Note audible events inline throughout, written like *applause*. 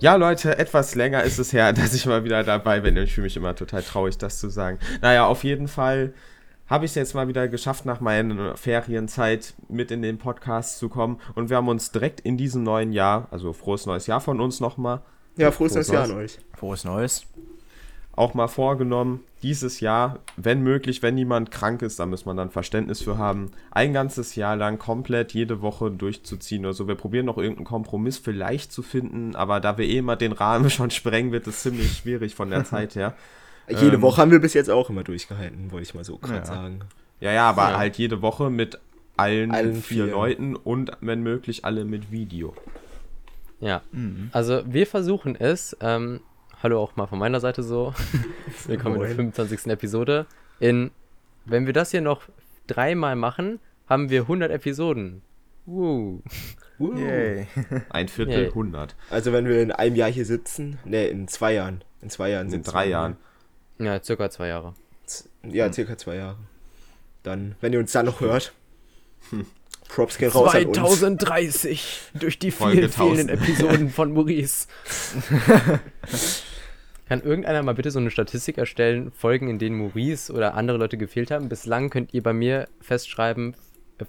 Ja, Leute, etwas länger ist es her, *laughs* dass ich mal wieder dabei bin. Ich fühle mich immer total traurig, das zu sagen. Naja, auf jeden Fall habe ich es jetzt mal wieder geschafft, nach meiner Ferienzeit mit in den Podcast zu kommen. Und wir haben uns direkt in diesem neuen Jahr, also frohes neues Jahr von uns nochmal. Ja, frohes, frohes neues Jahr an euch. Frohes Neues auch mal vorgenommen, dieses Jahr, wenn möglich, wenn niemand krank ist, da muss man dann Verständnis für haben, ein ganzes Jahr lang komplett jede Woche durchzuziehen oder so. Wir probieren noch irgendeinen Kompromiss vielleicht zu finden, aber da wir eh immer den Rahmen *laughs* schon sprengen, wird es ziemlich schwierig von der Zeit her. *laughs* Jede ähm, Woche haben wir bis jetzt auch immer durchgehalten, wollte ich mal so gerade ja. sagen. Ja, ja, aber ja. halt jede Woche mit allen, allen vier, vier Leuten und wenn möglich alle mit Video. Ja, mhm. also wir versuchen es. Ähm, hallo auch mal von meiner Seite so. *laughs* Willkommen in der 25. Episode. In, wenn wir das hier noch dreimal machen, haben wir 100 Episoden. Woo. Woo. Yay. *laughs* Ein Viertel, Yay. 100. Also wenn wir in einem Jahr hier sitzen, ne, in zwei Jahren. In zwei Jahren sind drei Jahren. Ja, circa zwei Jahre. Ja, circa zwei Jahre. Dann, wenn ihr uns dann noch hört, hm. Props gehen raus 2030 durch die vielen fehlenden Episoden *laughs* von Maurice. Kann irgendeiner mal bitte so eine Statistik erstellen, Folgen, in denen Maurice oder andere Leute gefehlt haben? Bislang könnt ihr bei mir festschreiben,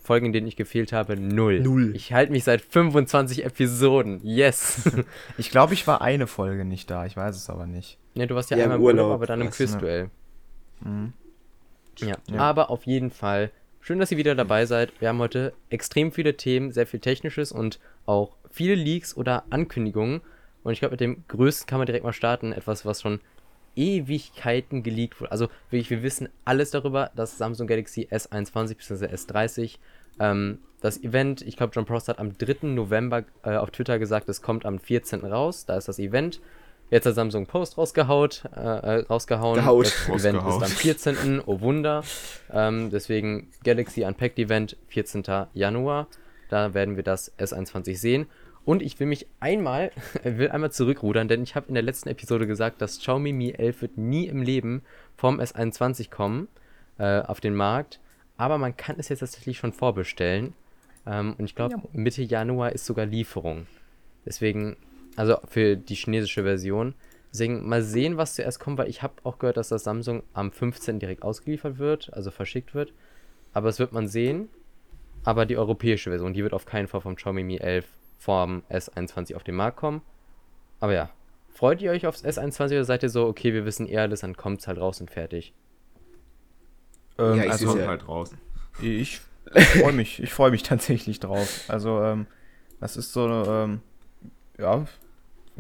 Folgen, in denen ich gefehlt habe, null. Null. Ich halte mich seit 25 Episoden. Yes. *laughs* ich glaube, ich war eine Folge nicht da. Ich weiß es aber nicht. Ne, du warst ja, ja einmal im Urlaub, Urlaub aber dann im Quizduell. Mhm. Ja. ja, aber auf jeden Fall schön, dass ihr wieder dabei seid. Wir haben heute extrem viele Themen, sehr viel Technisches und auch viele Leaks oder Ankündigungen. Und ich glaube, mit dem größten kann man direkt mal starten. Etwas, was schon Ewigkeiten geleakt wurde. Also wirklich, wir wissen alles darüber, dass Samsung Galaxy S21 bzw. S30 ähm, das Event, ich glaube, John Prost hat am 3. November äh, auf Twitter gesagt, es kommt am 14. raus. Da ist das Event. Jetzt hat Samsung Post rausgehaut, äh, äh rausgehauen. Gehaut. Das Event ist am 14. Oh Wunder. Ähm, deswegen Galaxy Unpacked Event, 14. Januar. Da werden wir das S21 sehen. Und ich will mich einmal, *laughs* will einmal zurückrudern, denn ich habe in der letzten Episode gesagt, dass Xiaomi Mi 11 wird nie im Leben vom S21 kommen äh, auf den Markt. Aber man kann es jetzt tatsächlich schon vorbestellen. Ähm, und ich glaube, ja. Mitte Januar ist sogar Lieferung. Deswegen, also für die chinesische Version. Deswegen mal sehen, was zuerst kommt, weil ich habe auch gehört, dass das Samsung am 15. direkt ausgeliefert wird, also verschickt wird. Aber es wird man sehen. Aber die europäische Version, die wird auf keinen Fall vom Xiaomi Mi 11 vom S21 auf den Markt kommen. Aber ja, freut ihr euch aufs S21 oder seid ihr so, okay, wir wissen eher alles, dann kommt es halt raus und fertig? Ähm, ja, ich also, kommt halt raus. Ich freue mich, ich freue mich *laughs* tatsächlich drauf. Also, ähm, das ist so, ähm, ja,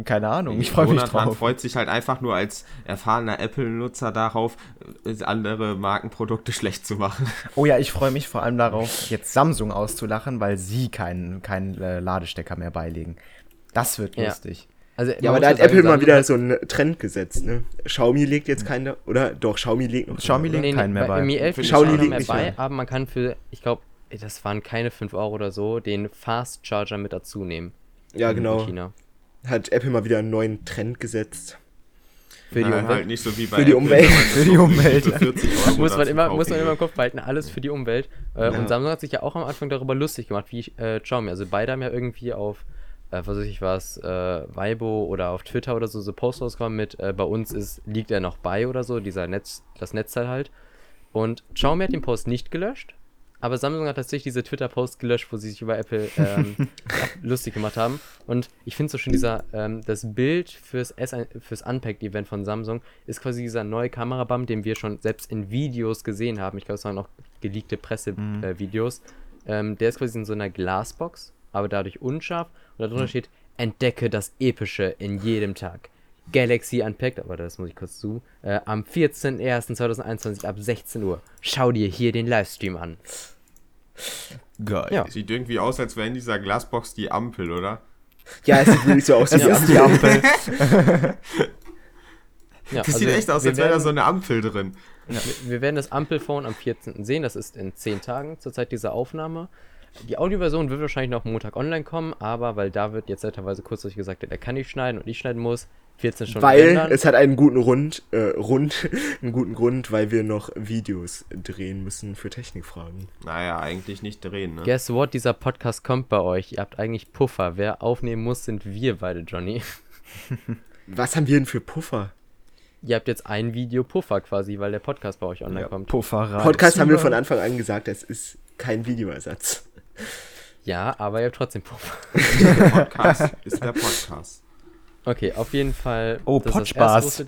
keine Ahnung, ich freue mich drauf. Man freut sich halt einfach nur als erfahrener Apple-Nutzer darauf, äh, andere Markenprodukte schlecht zu machen. Oh ja, ich freue mich vor allem darauf, jetzt Samsung auszulachen, weil sie keinen, keinen äh, Ladestecker mehr beilegen. Das wird ja. lustig. Also, ja, aber da hat Apple mal wieder so einen Trend gesetzt, ne? Xiaomi legt jetzt keinen, oder? Doch, Xiaomi legt noch. Xiaomi legt nee, keinen mehr bei. Mi 11 Xiaomi legt mehr bei, aber man kann für, ich glaube, das waren keine 5 Euro oder so, den Fast Charger mit dazu nehmen. Ja, genau. China hat Apple mal wieder einen neuen Trend gesetzt. Für die Nein, Umwelt. Halt nicht so wie bei für die *laughs* Umwelt. für die Umwelt. muss, man immer, muss man immer im Kopf behalten, alles für die Umwelt. Äh, ja. Und Samsung hat sich ja auch am Anfang darüber lustig gemacht, wie äh, Xiaomi. Also beide haben ja irgendwie auf, äh, was weiß ich was, äh, Weibo oder auf Twitter oder so, so Posts rausgekommen mit, äh, bei uns ist, liegt er noch bei oder so, dieser Netz, das Netzteil halt. Und Xiaomi hat den Post nicht gelöscht, aber Samsung hat tatsächlich diese Twitter-Post gelöscht, wo sie sich über Apple ähm, *laughs* lustig gemacht haben. Und ich finde so schön, dieser, ähm, das Bild fürs, fürs Unpacked-Event von Samsung ist quasi dieser neue Kamerabam, den wir schon selbst in Videos gesehen haben. Ich glaube, es waren auch geleakte Pressevideos. Mhm. Äh, ähm, der ist quasi in so einer Glasbox, aber dadurch unscharf. Und darunter mhm. steht, entdecke das Epische in jedem Tag. Galaxy Unpacked, aber das muss ich kurz zu, äh, am 14.01.2021 ab 16 Uhr. Schau dir hier den Livestream an. Geil. Ja. Sieht irgendwie aus, als wäre in dieser Glasbox die Ampel, oder? Ja, es sieht wirklich so aus *laughs* wie die Ampel. *laughs* ja, das also sieht echt aus, als wäre da so eine Ampel drin. Ja, wir werden das Ampelphone am 14. sehen, das ist in 10 Tagen zur Zeit dieser Aufnahme. Die Audioversion wird wahrscheinlich noch Montag online kommen, aber weil David jetzt netterweise kurzfristig gesagt hat, er kann nicht schneiden und ich schneiden muss, 14 Stunden Weil ändern. es hat einen guten Rund, äh, Rund, *laughs* einen guten Grund, weil wir noch Videos drehen müssen für Technikfragen. Naja, eigentlich nicht drehen, ne? Guess what? Dieser Podcast kommt bei euch. Ihr habt eigentlich Puffer. Wer aufnehmen muss, sind wir beide, Johnny. *laughs* Was haben wir denn für Puffer? Ihr habt jetzt ein Video Puffer quasi, weil der Podcast bei euch online ja, kommt. Puffer Podcast haben wir von Anfang an gesagt, es ist kein Videoersatz. Ja, aber ihr habt trotzdem Puffer. der Podcast *laughs* ist der Podcast. Okay, auf jeden Fall. Oh, Potspaß.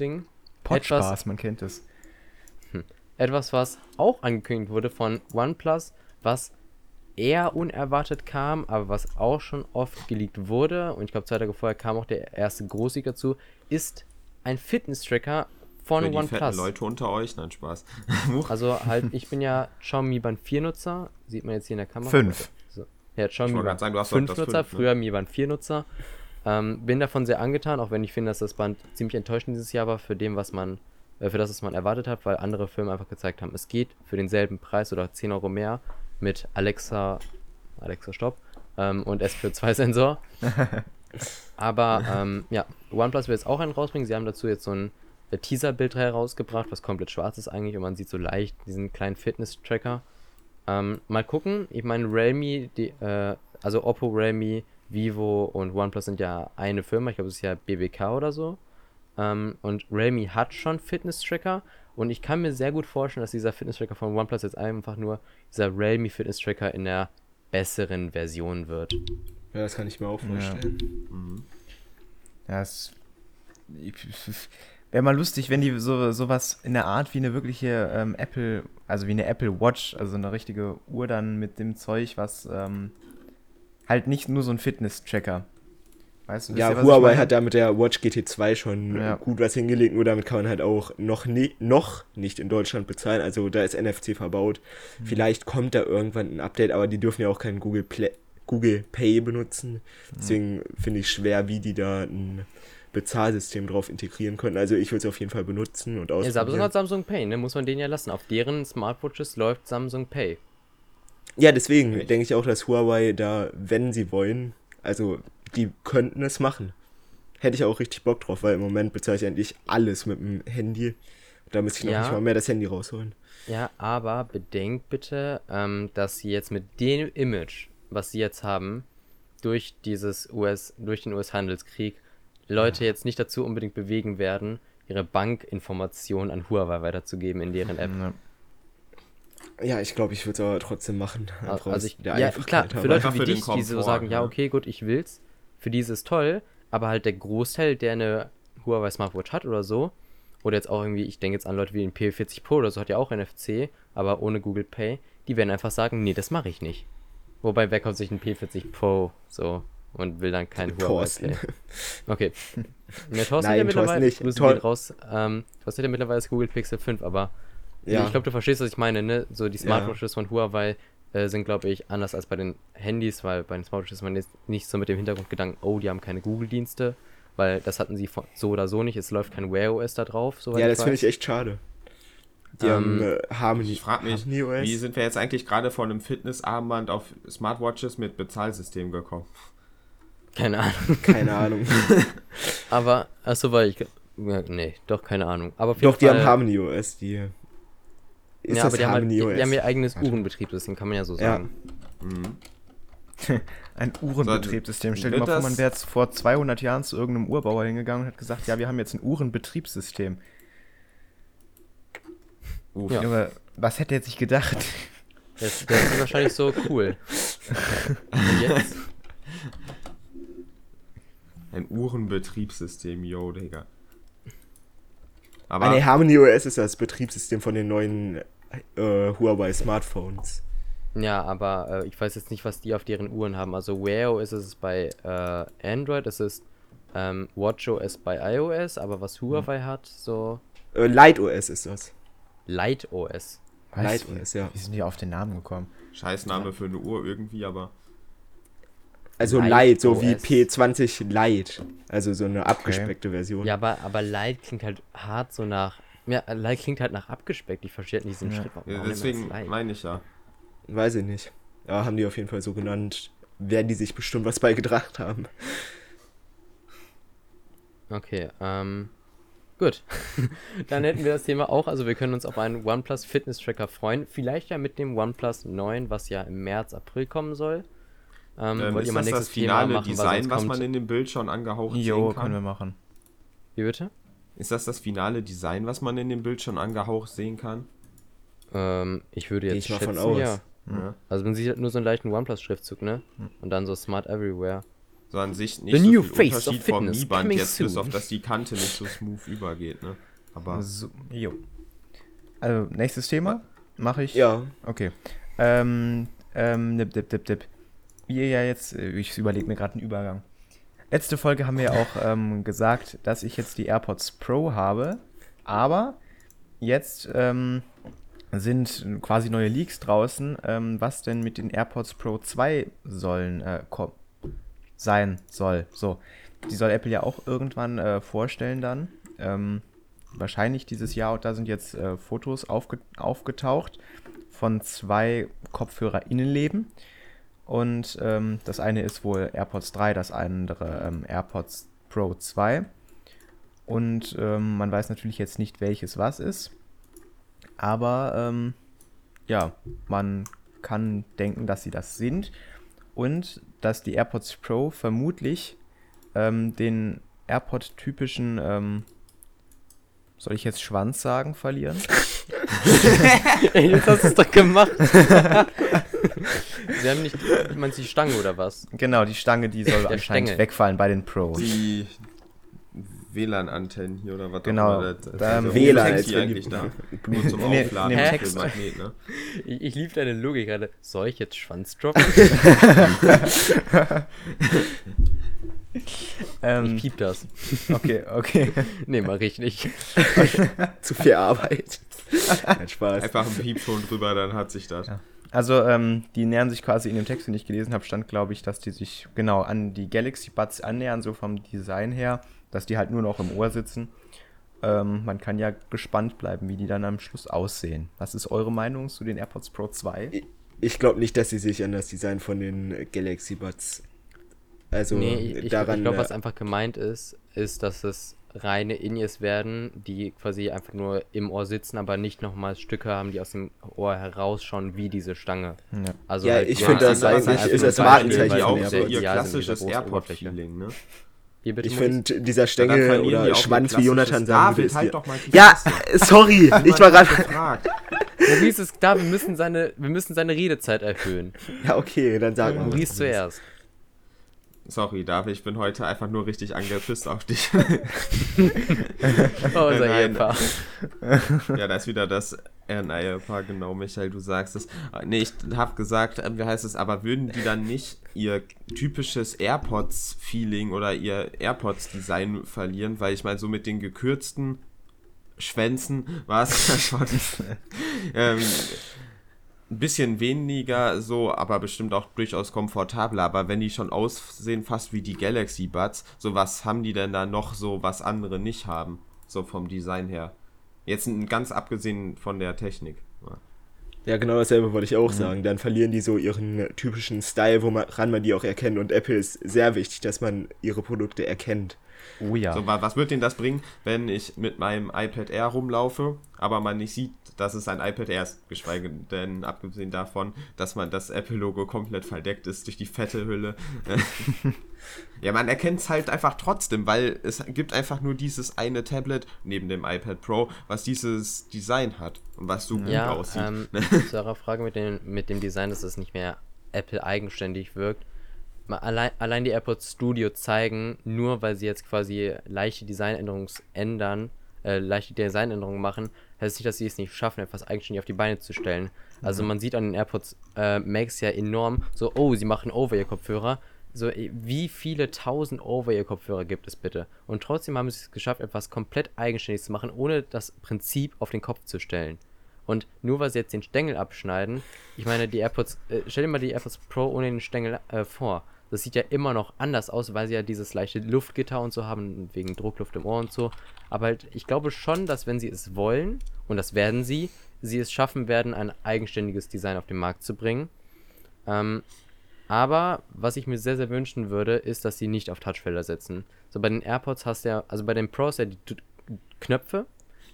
Potspaß, man kennt es. Hm. Etwas, was auch angekündigt wurde von OnePlus, was eher unerwartet kam, aber was auch schon oft geleakt wurde, und ich glaube, zwei Tage vorher kam auch der erste Großsieg dazu, ist ein Fitness-Tracker von Für die OnePlus. Leute unter euch, nein, Spaß. *laughs* also halt, ich bin ja Xiaomi Band 4 Nutzer, sieht man jetzt hier in der Kamera. Fünf. Ja, Xiaomi Band 5 Nutzer, ne? früher Mi Band 4 Nutzer. Ähm, bin davon sehr angetan, auch wenn ich finde, dass das Band ziemlich enttäuschend dieses Jahr war für dem, was man, äh, für das, was man erwartet hat, weil andere Filme einfach gezeigt haben, es geht für denselben Preis oder 10 Euro mehr mit Alexa, Alexa Stopp ähm, und SP2-Sensor. *laughs* Aber ähm, ja, OnePlus will jetzt auch einen rausbringen. Sie haben dazu jetzt so ein äh, Teaser-Bild herausgebracht, was komplett schwarz ist eigentlich und man sieht so leicht diesen kleinen Fitness-Tracker. Ähm, mal gucken. Ich meine, Realme, die, äh, also Oppo, Realme, Vivo und OnePlus sind ja eine Firma. Ich glaube, es ist ja BBK oder so. Ähm, und Realme hat schon Fitness-Tracker. Und ich kann mir sehr gut vorstellen, dass dieser Fitness-Tracker von OnePlus jetzt einfach nur dieser Realme Fitness-Tracker in der besseren Version wird. Ja, das kann ich mir auch vorstellen. Ja, mhm. ja es wäre mal lustig, wenn die so sowas in der Art wie eine wirkliche ähm, Apple, also wie eine Apple Watch, also eine richtige Uhr dann mit dem Zeug, was ähm, halt nicht nur so ein Fitness-Tracker. Weißt du, ja, Huawei hat da mit der Watch GT2 schon ja. gut was hingelegt, nur damit kann man halt auch noch, nie, noch nicht in Deutschland bezahlen. Also da ist NFC verbaut. Mhm. Vielleicht kommt da irgendwann ein Update, aber die dürfen ja auch keinen Google, Play, Google Pay benutzen. Mhm. Deswegen mhm. finde ich schwer, wie die da ein Bezahlsystem drauf integrieren können. Also ich würde es auf jeden Fall benutzen und ausprobieren. Ja, Samsung hat Samsung Pay, ne? Muss man den ja lassen. Auf deren Smartwatches läuft Samsung Pay. Ja, deswegen denke ich auch, dass Huawei da, wenn sie wollen, also die könnten es machen. Hätte ich auch richtig Bock drauf, weil im Moment bezahle ich eigentlich alles mit dem Handy. Da müsste ich noch ja. nicht mal mehr das Handy rausholen. Ja, aber bedenkt bitte, ähm, dass sie jetzt mit dem Image, was sie jetzt haben, durch dieses US, durch den US-Handelskrieg, Leute ja. jetzt nicht dazu unbedingt bewegen werden, ihre Bankinformationen an Huawei weiterzugeben in deren App. Ja. Ja, ich glaube, ich würde es aber trotzdem machen. also ich, ja, klar, für Leute wie dich, die so sagen, ja, okay, gut, ich will's, für die ist es toll, aber halt der Großteil, der eine Huawei Smartwatch hat oder so, oder jetzt auch irgendwie, ich denke jetzt an Leute wie den P40 Pro oder so, hat ja auch NFC, aber ohne Google Pay, die werden einfach sagen, nee, das mache ich nicht. Wobei, wer kauft sich einen P40 Pro so und will dann kein Huawei Pay? Okay. *laughs* Ja, Thorsten Nein, ja mittlerweile, nicht. Grüße raus, ähm, Thorsten hat ja mittlerweile das Google Pixel 5, aber ja. Ich glaube, du verstehst, was ich meine, ne? So die Smartwatches ja. von Huawei äh, sind, glaube ich, anders als bei den Handys, weil bei den Smartwatches ist man jetzt nicht so mit dem Hintergrundgedanken, oh, die haben keine Google-Dienste, weil das hatten sie so oder so nicht. Es läuft kein Wear OS da drauf. ja, das finde ich echt schade. Die ähm, haben äh, Harmony. Ich frage mich, wie sind wir jetzt eigentlich gerade von einem Fitnessarmband auf Smartwatches mit Bezahlsystem gekommen? Keine Ahnung. Keine Ahnung. *laughs* Aber, achso, weil ich. Ja, nee, doch, keine Ahnung. Aber doch, die Fall, haben Harmony OS, die ist ja, aber die haben, halt, die, die haben ihr eigenes Uhrenbetriebssystem, kann man ja so sagen. Ja. Mhm. *laughs* ein Uhrenbetriebssystem. Stell dir mal vor, man wäre jetzt vor 200 Jahren zu irgendeinem Urbauer hingegangen und hat gesagt, ja, wir haben jetzt ein Uhrenbetriebssystem. Uff. Ja. Junge, was hätte er sich gedacht? Das, das ist wahrscheinlich so cool. *laughs* und jetzt? Ein Uhrenbetriebssystem, yo, Digga. Aber ah, nee, Harmony OS ist das Betriebssystem von den neuen äh, Huawei Smartphones. Ja, aber äh, ich weiß jetzt nicht, was die auf deren Uhren haben. Also Wear OS ist es bei äh, Android, es ist ähm, WatchOS bei iOS, aber was Huawei hm. hat, so. Äh, Light OS ist das. Light OS. Light OS, ja. Wie sind die auf den Namen gekommen? Scheißname ja. für eine Uhr irgendwie, aber. Also Light, Light so wie P20 Light. Also so eine abgespeckte okay. Version. Ja, aber, aber Light klingt halt hart so nach. Ja, Light klingt halt nach abgespeckt. Ich verstehe halt nicht diesen ja. Schritt. Warum ja, deswegen meine ich ja. Weiß ich nicht. Ja, haben die auf jeden Fall so genannt. Werden die sich bestimmt was bei gedacht haben. Okay, ähm, gut. *laughs* Dann hätten wir das Thema auch. Also wir können uns auf einen OnePlus Fitness Tracker freuen. Vielleicht ja mit dem OnePlus 9, was ja im März, April kommen soll. Ähm, ähm, wollt ist ihr mal das das finale machen, Design, was man in dem Bild schon angehaucht jo, sehen kann? können wir machen. Wie bitte? Ist das das finale Design, was man in dem Bild schon angehaucht sehen kann? Ähm, ich würde jetzt ich schätzen, aus. ja. ja. Also man sieht halt nur so einen leichten OnePlus-Schriftzug, ne? Hm. Und dann so Smart Everywhere. So an sich nicht The so new viel face Unterschied vom Mi Band jetzt, soon. bis auf dass die Kante nicht so smooth übergeht, ne? Aber. So, jo. Also, nächstes Thema? Mache ich? Ja. Okay. Ähm, ähm, dip, dip, dip, dip. Ihr ja jetzt, äh, ich überlege mir gerade einen Übergang. Letzte Folge haben wir ja auch ähm, gesagt, dass ich jetzt die AirPods Pro habe, aber jetzt ähm, sind quasi neue Leaks draußen, ähm, was denn mit den AirPods Pro 2 sollen äh, sein soll. So, die soll Apple ja auch irgendwann äh, vorstellen dann. Ähm, wahrscheinlich dieses Jahr und da sind jetzt äh, Fotos aufge aufgetaucht von zwei Kopfhörer-Innenleben. Und ähm, das eine ist wohl AirPods 3, das andere ähm, AirPods Pro 2. Und ähm, man weiß natürlich jetzt nicht, welches was ist. Aber ähm, ja, man kann denken, dass sie das sind. Und dass die AirPods Pro vermutlich ähm, den AirPod-typischen, ähm, soll ich jetzt Schwanz sagen, verlieren? *laughs* *laughs* Ey, jetzt hast du es doch gemacht. Sie haben nicht, meinst du die Stange oder was? Genau, die Stange, die soll anscheinend Stängel. wegfallen bei den Pros. Die WLAN-Antennen hier oder was genau, auch immer. Da, WLAN ist eigentlich da. Nur zum *laughs* Aufladen in, Text. Magnet, ne? Ich, ich liebe deine Logik gerade. Soll ich jetzt Schwanz droppen? *laughs* ähm, ich piep das. Okay, okay. nee, mach ich nicht. Zu viel Arbeit. *laughs* Kein Spaß. Einfach ein Piep schon drüber, dann hat sich das. Ja. Also, ähm, die nähern sich quasi in dem Text, den ich gelesen habe, stand, glaube ich, dass die sich genau an die Galaxy Buds annähern, so vom Design her, dass die halt nur noch im Ohr sitzen. Ähm, man kann ja gespannt bleiben, wie die dann am Schluss aussehen. Was ist eure Meinung zu den AirPods Pro 2? Ich, ich glaube nicht, dass sie sich an das Design von den Galaxy Buds. Also nee, ich, daran. Ich glaube, was einfach gemeint ist, ist, dass es reine In-Ears werden, die quasi einfach nur im Ohr sitzen, aber nicht nochmal Stücke haben, die aus dem Ohr herausschauen, wie diese Stange. Ja, also ja halt ich finde das eigentlich ist das Markenzeichen auch sehr ihr klassisches Airport-Feeling, ne? ich finde, dieser Stängel oder Schwanz, wie Jonathan sagen würde, halt Ja, *laughs* sorry, ich war gerade... Maurice ist da, wir müssen, seine, wir müssen seine Redezeit erhöhen. Ja, okay, dann sagen wir. Maurice zuerst. Sorry, David, ich bin heute einfach nur richtig angepisst auf dich. *laughs* oh, unser Ehepaar. *laughs* ja, da ist wieder das Ehepaar, genau, Michael, du sagst es. Nee, ich habe gesagt, äh, wie heißt es, aber würden die dann nicht ihr typisches AirPods-Feeling oder ihr AirPods-Design verlieren? Weil ich meine, so mit den gekürzten Schwänzen war es *laughs* ja schon. ähm, ein bisschen weniger so, aber bestimmt auch durchaus komfortabler. Aber wenn die schon aussehen fast wie die Galaxy Buds, so was haben die denn da noch so, was andere nicht haben? So vom Design her. Jetzt ganz abgesehen von der Technik. Ja, genau dasselbe wollte ich auch mhm. sagen. Dann verlieren die so ihren typischen Style, woran man die auch erkennt. Und Apple ist sehr wichtig, dass man ihre Produkte erkennt. Oh ja. So, was wird denn das bringen, wenn ich mit meinem iPad Air rumlaufe, aber man nicht sieht, dass es ein iPad Air ist, geschweige denn abgesehen davon, dass man das Apple-Logo komplett verdeckt ist durch die fette Hülle. *laughs* ja, man erkennt es halt einfach trotzdem, weil es gibt einfach nur dieses eine Tablet neben dem iPad Pro, was dieses Design hat und was so gut ja, aussieht. Ähm, *laughs* zu eurer Frage mit dem, mit dem Design, dass es nicht mehr Apple eigenständig wirkt allein, allein die AirPods Studio zeigen, nur weil sie jetzt quasi leichte Designänderungen ändern, äh, leichte Designänderungen machen, heißt nicht, dass sie es nicht schaffen, etwas eigenständig auf die Beine zu stellen. Also mhm. man sieht an den AirPods äh, Max ja enorm so, oh, sie machen Over-Ear-Kopfhörer. So, äh, wie viele tausend Over-Ear-Kopfhörer gibt es bitte? Und trotzdem haben sie es geschafft, etwas komplett eigenständig zu machen, ohne das Prinzip auf den Kopf zu stellen. Und nur weil sie jetzt den Stängel abschneiden, ich meine, die AirPods, äh, stell dir mal die AirPods Pro ohne den Stängel äh, vor. Das sieht ja immer noch anders aus, weil sie ja dieses leichte Luftgitter und so haben, wegen Druckluft im Ohr und so. Aber halt, ich glaube schon, dass wenn sie es wollen, und das werden sie, sie es schaffen werden, ein eigenständiges Design auf den Markt zu bringen. Ähm, Aber was ich mir sehr, sehr wünschen würde, ist, dass sie nicht auf Touchfelder setzen. So bei den AirPods hast du ja, also bei den Pros ja die Knöpfe,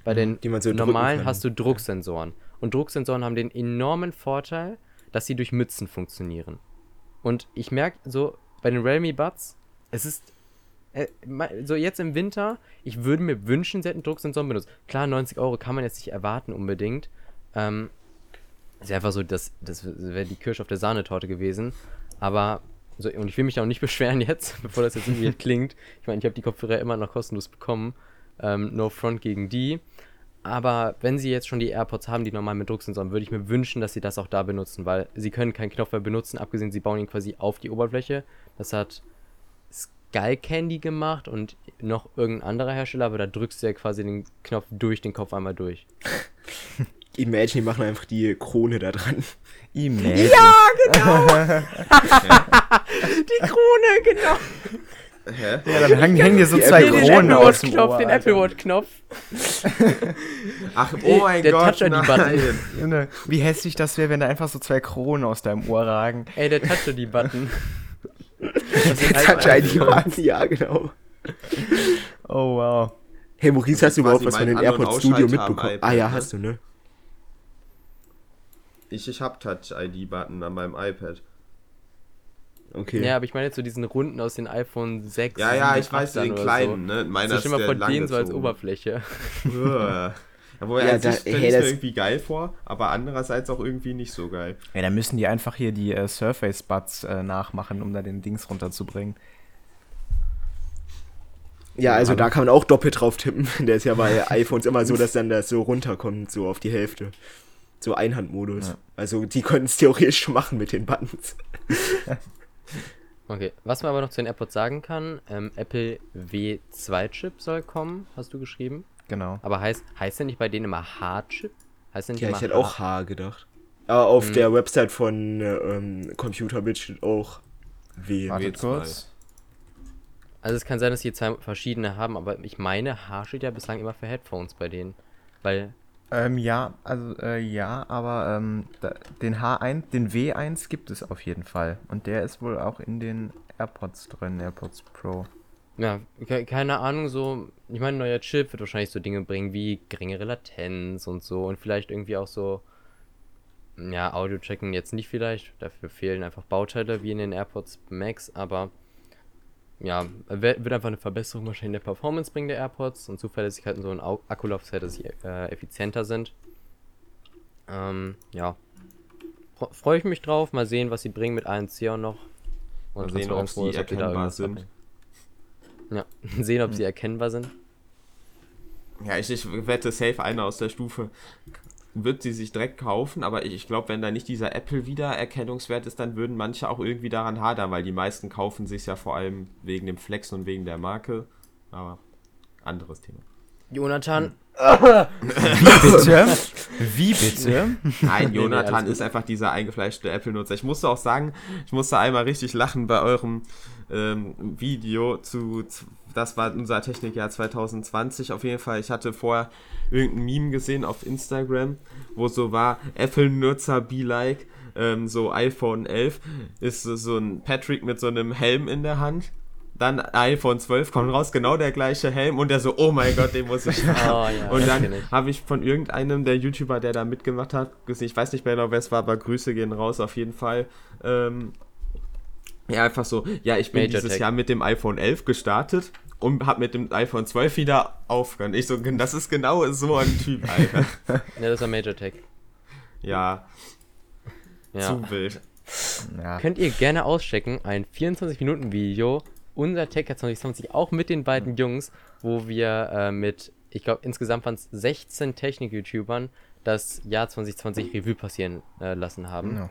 bei den so normalen hast du Drucksensoren. Und Drucksensoren haben den enormen Vorteil, dass sie durch Mützen funktionieren. Und ich merke so bei den Realme Buds, es ist äh, so jetzt im Winter, ich würde mir wünschen, sie hätten Drucksensoren benutzt. Klar, 90 Euro kann man jetzt nicht erwarten unbedingt. Ähm, ist einfach so, das, das wäre die Kirsche auf der Sahnetorte gewesen. Aber, so, und ich will mich auch nicht *laughs* beschweren jetzt, *laughs* bevor das jetzt irgendwie klingt. Ich meine, ich habe die Kopfhörer immer noch kostenlos bekommen. Ähm, no front gegen die. Aber wenn sie jetzt schon die AirPods haben, die normal mit Drucksensoren, würde ich mir wünschen, dass sie das auch da benutzen, weil sie können keinen Knopf mehr benutzen, abgesehen, sie bauen ihn quasi auf die Oberfläche. Das hat Skull Candy gemacht und noch irgendein anderer Hersteller, aber da drückst du ja quasi den Knopf durch den Kopf einmal durch. *laughs* Imagine, die machen einfach die Krone da dran. Imagine. Ja, genau. *laughs* *laughs* die Krone, genau. Hä? Ja, dann hängen, hängen dir so zwei Kronen aus dem Knopf, Den Apple Watch Knopf. *laughs* Ach, oh mein der Gott, der Touch-ID-Button. Wie hässlich das wäre, wenn da einfach so zwei Kronen aus deinem Ohr ragen. Ey, der Touch-ID-Button. *laughs* der Touch-ID-Button, ja, genau. Oh, wow. Hey, Maurice, hast du überhaupt was von den AirPods Studio mitbekommen? Ah ja, ne? hast du, ne? Ich, ich hab Touch-ID-Button an meinem iPad. Okay. Ja, aber ich meine jetzt so diesen runden aus den iPhone 6. Ja, ja, ich weiß, den kleinen, so. ne? Meiner so ist immer von denen so als Oberfläche. *laughs* ja, wo ja, da, stelle hey, mir irgendwie geil vor, aber andererseits auch irgendwie nicht so geil. Ja, da müssen die einfach hier die äh, Surface Buds äh, nachmachen, um da den Dings runterzubringen. Ja, also da kann man auch doppelt drauf tippen. *laughs* Der ist ja bei iPhones immer so, dass dann das so runterkommt, so auf die Hälfte. So Einhandmodus. Ja. Also die können es theoretisch schon machen mit den Buttons. *laughs* Okay, was man aber noch zu den AirPods sagen kann, ähm, Apple W2-Chip soll kommen, hast du geschrieben. Genau. Aber heißt, heißt der nicht bei denen immer H-Chip? Heißt nicht ja, immer ich hätte H auch H gedacht. Aber auf hm. der Website von ähm, Computerbit steht auch W. Warte kurz. Also es kann sein, dass sie zwei verschiedene haben, aber ich meine, H steht ja bislang immer für Headphones bei denen. Weil ähm, ja, also äh, ja, aber ähm, da, den H1, den W1 gibt es auf jeden Fall. Und der ist wohl auch in den AirPods drin, AirPods Pro. Ja, ke keine Ahnung, so, ich meine, neuer Chip wird wahrscheinlich so Dinge bringen wie geringere Latenz und so und vielleicht irgendwie auch so, ja, Audio-Checken jetzt nicht vielleicht, dafür fehlen einfach Bauteile wie in den AirPods Max, aber ja, wird einfach eine Verbesserung wahrscheinlich in der Performance bringen der AirPods und Zuverlässigkeit und so ein Akkulaufzeit, dass sie äh, effizienter sind. Ähm, ja. Freue ich mich drauf. Mal sehen, was sie bringen mit ANC auch noch. Und Mal *laughs* sehen, ob sie erkennbar sind. Ja, sehen, ob hm. sie erkennbar sind. Ja, ich, ich wette safe einer aus der Stufe wird sie sich direkt kaufen, aber ich, ich glaube, wenn da nicht dieser Apple-Wiedererkennungswert ist, dann würden manche auch irgendwie daran hadern, weil die meisten kaufen sich ja vor allem wegen dem Flex und wegen der Marke. Aber anderes Thema. Jonathan. Wie bitte? Wie bitte? Nein, *laughs* Jonathan nee, ist einfach dieser eingefleischte Apple-Nutzer. Ich musste auch sagen, ich musste einmal richtig lachen bei eurem ähm, Video zu, das war unser Technikjahr 2020 auf jeden Fall. Ich hatte vorher irgendein Meme gesehen auf Instagram, wo so war, Apple-Nutzer be like, ähm, so iPhone 11 ist so ein Patrick mit so einem Helm in der Hand. Dann iPhone 12 kommt raus, genau der gleiche Helm und der so, oh mein Gott, den muss ich *laughs* haben. Oh, ja, und dann habe ich von irgendeinem der YouTuber, der da mitgemacht hat, gesehen, ich weiß nicht mehr genau, wer es war, aber Grüße gehen raus auf jeden Fall. Ähm, ja, einfach so, ja, ich bin Major dieses Tech. Jahr mit dem iPhone 11 gestartet und hab mit dem iPhone 12 wieder aufgehört. Ich so, das ist genau so ein Typ, *laughs* Alter. ja, das war Major Tech. Ja. ja. Zu wild. Ja. Könnt ihr gerne auschecken, ein 24-Minuten-Video, unser Tech 2020, auch mit den beiden Jungs, wo wir äh, mit, ich glaube, insgesamt waren es 16 Technik-YouTubern das Jahr 2020 Revue passieren äh, lassen haben. Ja.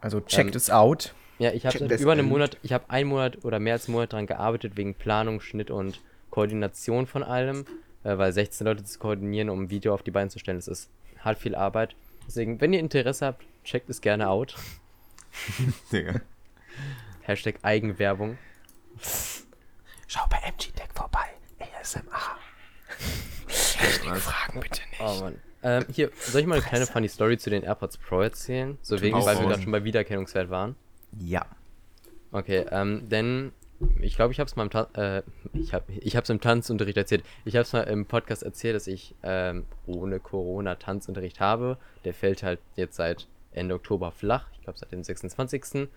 Also checkt ähm, es out. Ja, ich habe über einen Monat, ich habe einen Monat oder mehr als einen Monat daran gearbeitet, wegen Planung, Schnitt und Koordination von allem, äh, weil 16 Leute zu koordinieren, um ein Video auf die Beine zu stellen, das ist hart viel Arbeit. Deswegen, wenn ihr Interesse habt, checkt es gerne out. *laughs* Digga. Hashtag Eigenwerbung. Schau bei MG Tech vorbei. ASMR. Fragen bitte nicht. Oh Mann. Ähm, hier, soll ich mal eine kleine funny Story zu den AirPods Pro erzählen? So wegen, weil wir gerade schon bei Wiedererkennungswert waren. Ja. Okay, ähm, denn ich glaube, ich habe es mal im, Ta äh, ich hab, ich im Tanzunterricht erzählt. Ich habe es mal im Podcast erzählt, dass ich ähm, ohne Corona Tanzunterricht habe. Der fällt halt jetzt seit Ende Oktober flach. Ich glaube, seit dem 26.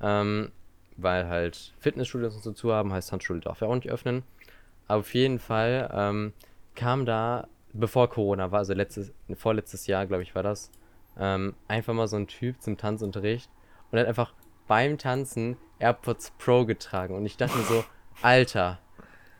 Ähm, weil halt Fitnessstudios und so zu haben, heißt Tanzschule darf ja auch nicht öffnen. Aber auf jeden Fall ähm, kam da, bevor Corona war, also letztes, vorletztes Jahr, glaube ich, war das, ähm, einfach mal so ein Typ zum Tanzunterricht und hat einfach beim Tanzen AirPods Pro getragen. Und ich dachte mir so, Alter,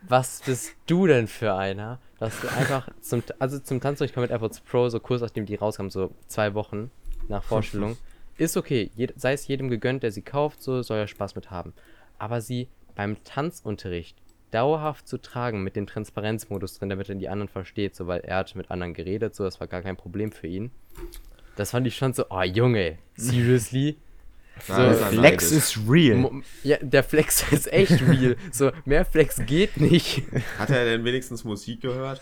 was bist du denn für einer, dass du einfach zum, also zum Tanzen, ich komme mit AirPods Pro, so kurz nachdem die rauskamen, so zwei Wochen nach Vorstellung. Ist okay, sei es jedem gegönnt, der sie kauft, so soll er Spaß mit haben. Aber sie beim Tanzunterricht dauerhaft zu tragen mit dem Transparenzmodus drin, damit er die anderen versteht, so weil er hat mit anderen geredet, so das war gar kein Problem für ihn. Das fand ich schon so, oh Junge, seriously? So, Flex ist real. Ja, der Flex *laughs* ist echt real. So, mehr Flex geht nicht. Hat er denn wenigstens Musik gehört?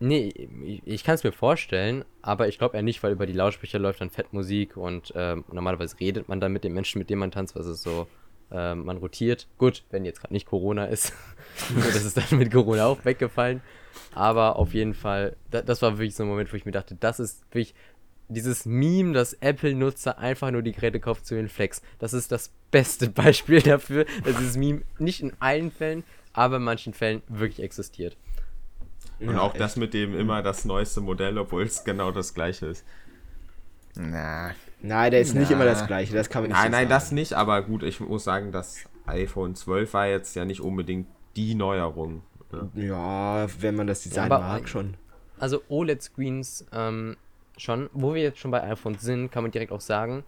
Nee, ich, ich kann es mir vorstellen, aber ich glaube eher nicht, weil über die Lautsprecher läuft dann Fettmusik und ähm, normalerweise redet man dann mit den Menschen, mit denen man tanzt, was ist so, ähm, man rotiert. Gut, wenn jetzt gerade nicht Corona ist, *laughs* das ist dann mit Corona auch weggefallen. Aber auf jeden Fall, da, das war wirklich so ein Moment, wo ich mir dachte, das ist wirklich dieses Meme, dass Apple-Nutzer einfach nur die Geräte kaufen zu den Flex. Das ist das beste *laughs* Beispiel dafür, dass dieses Meme nicht in allen Fällen, aber in manchen Fällen wirklich existiert. Und ja, auch echt. das mit dem immer das neueste Modell, obwohl es genau das gleiche ist. Na. Nein, der ist Na. nicht immer das gleiche, das kann man nicht Nein, so nein, das nicht, aber gut, ich muss sagen, das iPhone 12 war jetzt ja nicht unbedingt die Neuerung. Oder? Ja, wenn man das Design ja, mag, schon. Also OLED-Screens ähm, schon. Wo wir jetzt schon bei iPhones sind, kann man direkt auch sagen,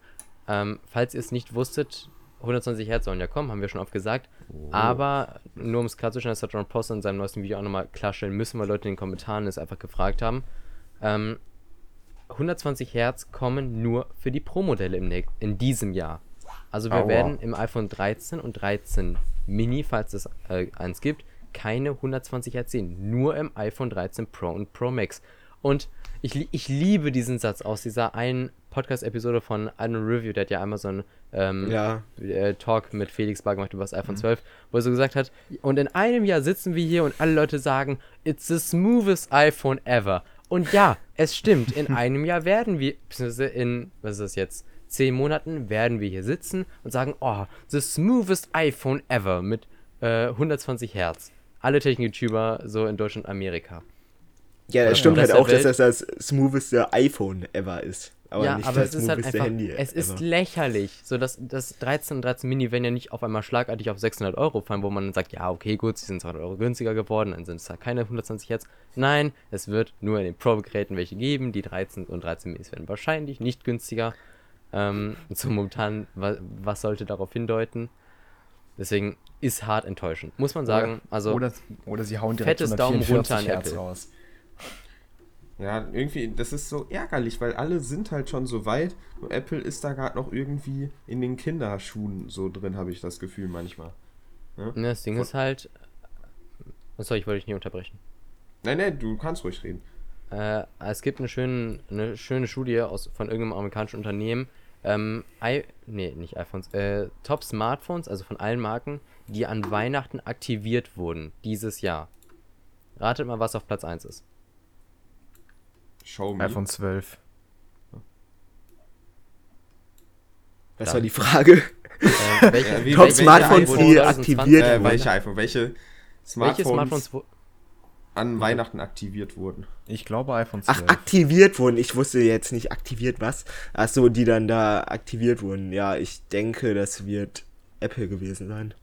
ähm, falls ihr es nicht wusstet, 120 Hertz sollen ja kommen, haben wir schon oft gesagt. Oh. Aber nur um es klarzustellen, das hat John Poster in seinem neuesten Video auch nochmal klarstellen müssen, weil Leute in den Kommentaren es einfach gefragt haben. Ähm, 120 Hertz kommen nur für die Pro-Modelle in diesem Jahr. Also wir Aua. werden im iPhone 13 und 13 Mini, falls es äh, eins gibt, keine 120 Hertz sehen. Nur im iPhone 13 Pro und Pro Max. Und ich, ich liebe diesen Satz aus dieser einen Podcast-Episode von Adam Review, der hat ja einmal so einen ähm, ja. äh, Talk mit Felix Bar gemacht über das iPhone mhm. 12, wo er so gesagt hat, und in einem Jahr sitzen wir hier und alle Leute sagen, it's the smoothest iPhone ever. Und ja, es stimmt, in *laughs* einem Jahr werden wir, beziehungsweise in, was ist das jetzt, zehn Monaten werden wir hier sitzen und sagen, oh, the smoothest iPhone ever mit äh, 120 Hertz. Alle Technik-YouTuber so in Deutschland und Amerika. Ja, es stimmt halt auch, dass das das smootheste iPhone ever ist. Aber ja, aber es ist halt einfach, Handy es ever. ist lächerlich. So, dass das 13 und 13 Mini werden ja nicht auf einmal schlagartig auf 600 Euro fallen, wo man dann sagt, ja, okay, gut, sie sind 200 Euro günstiger geworden, dann sind es halt keine 120 Hertz. Nein, es wird nur in den Pro-Geräten welche geben. Die 13 und 13 Minis werden wahrscheinlich nicht günstiger. Ähm, so momentan, was, was sollte darauf hindeuten? Deswegen ist hart enttäuschend, muss man sagen. Also, oder, oder sie hauen direkt fettes Daumen runter an Apple. raus. Ja, irgendwie, das ist so ärgerlich, weil alle sind halt schon so weit. Nur Apple ist da gerade noch irgendwie in den Kinderschuhen so drin, habe ich das Gefühl manchmal. Ja? Das Ding Von ist halt. Achso, ich wollte dich nicht unterbrechen. Nein, nein, du kannst ruhig reden. Äh, es gibt eine schöne, eine schöne Studie aus, von irgendeinem amerikanischen Unternehmen. Ähm, I, nee, nicht iPhones. Äh, Top Smartphones, also von allen Marken, die an Weihnachten aktiviert wurden dieses Jahr. Ratet mal, was auf Platz 1 ist. Me. iPhone 12. Das Dann. war die Frage. Äh, welche, *laughs* ja, wie, Top Smartphones, die aktiviert äh, Welche iPhone? Welche Smartphones, welche Smartphones an Weihnachten aktiviert wurden? Ich glaube iPhone 12. Ach, aktiviert wurden. Ich wusste jetzt nicht aktiviert was. Achso, die dann da aktiviert wurden. Ja, ich denke, das wird Apple gewesen sein.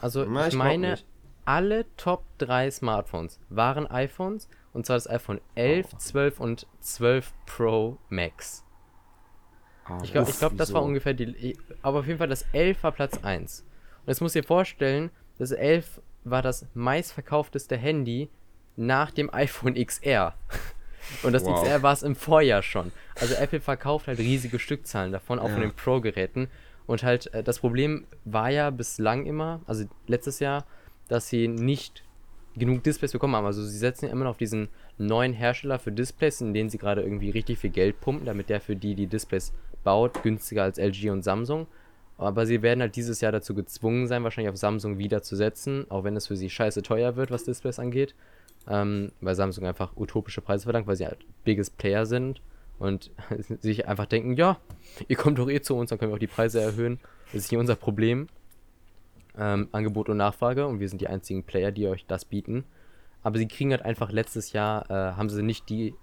Also, Na, ich, ich meine, alle Top 3 Smartphones waren iPhones und zwar das iPhone 11, oh. 12 und 12 Pro Max. Oh, ich glaube, glaub, das war ungefähr die. Aber auf jeden Fall das 11 war Platz 1. Und jetzt muss ich dir vorstellen, das 11 war das meistverkaufteste Handy nach dem iPhone XR. Und das wow. XR war es im Vorjahr schon. Also Apple verkauft halt riesige Stückzahlen davon, auch ja. von den Pro-Geräten. Und halt, äh, das Problem war ja bislang immer, also letztes Jahr, dass sie nicht genug Displays bekommen haben. Also sie setzen ja immer noch auf diesen neuen Hersteller für Displays, in denen sie gerade irgendwie richtig viel Geld pumpen, damit der für die, die Displays baut, günstiger als LG und Samsung. Aber sie werden halt dieses Jahr dazu gezwungen sein, wahrscheinlich auf Samsung wieder zu setzen, auch wenn es für sie scheiße teuer wird, was Displays angeht. Ähm, weil Samsung einfach utopische Preise verlangt, weil sie halt biggest Player sind und *laughs* sich einfach denken, ja, ihr kommt doch eh zu uns, dann können wir auch die Preise erhöhen. Das ist nicht unser Problem. Ähm, Angebot und Nachfrage und wir sind die einzigen Player, die euch das bieten. Aber sie kriegen halt einfach letztes Jahr, äh, haben sie nicht die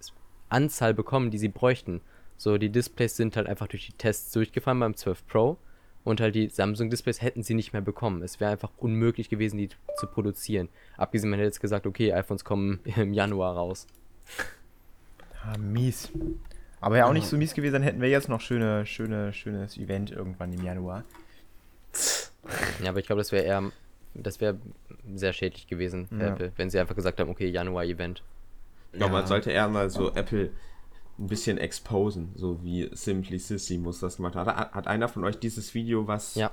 Anzahl bekommen, die sie bräuchten. So, die Displays sind halt einfach durch die Tests durchgefallen beim 12 Pro und halt die Samsung-Displays hätten sie nicht mehr bekommen. Es wäre einfach unmöglich gewesen, die zu produzieren. Abgesehen, man hätte jetzt gesagt, okay, iPhones kommen *laughs* im Januar raus. Ah, mies. Aber ja auch nicht so mies gewesen, dann hätten wir jetzt noch schöne, schöne, schönes Event irgendwann im Januar. Ja, aber ich glaube, das wäre eher, das wäre sehr schädlich gewesen für ja. Apple, wenn sie einfach gesagt haben, okay, Januar-Event. Ja, man sollte eher mal so Apple ein bisschen exposen, so wie Simply Sissy muss das gemacht haben. Hat, hat einer von euch dieses Video, was ja.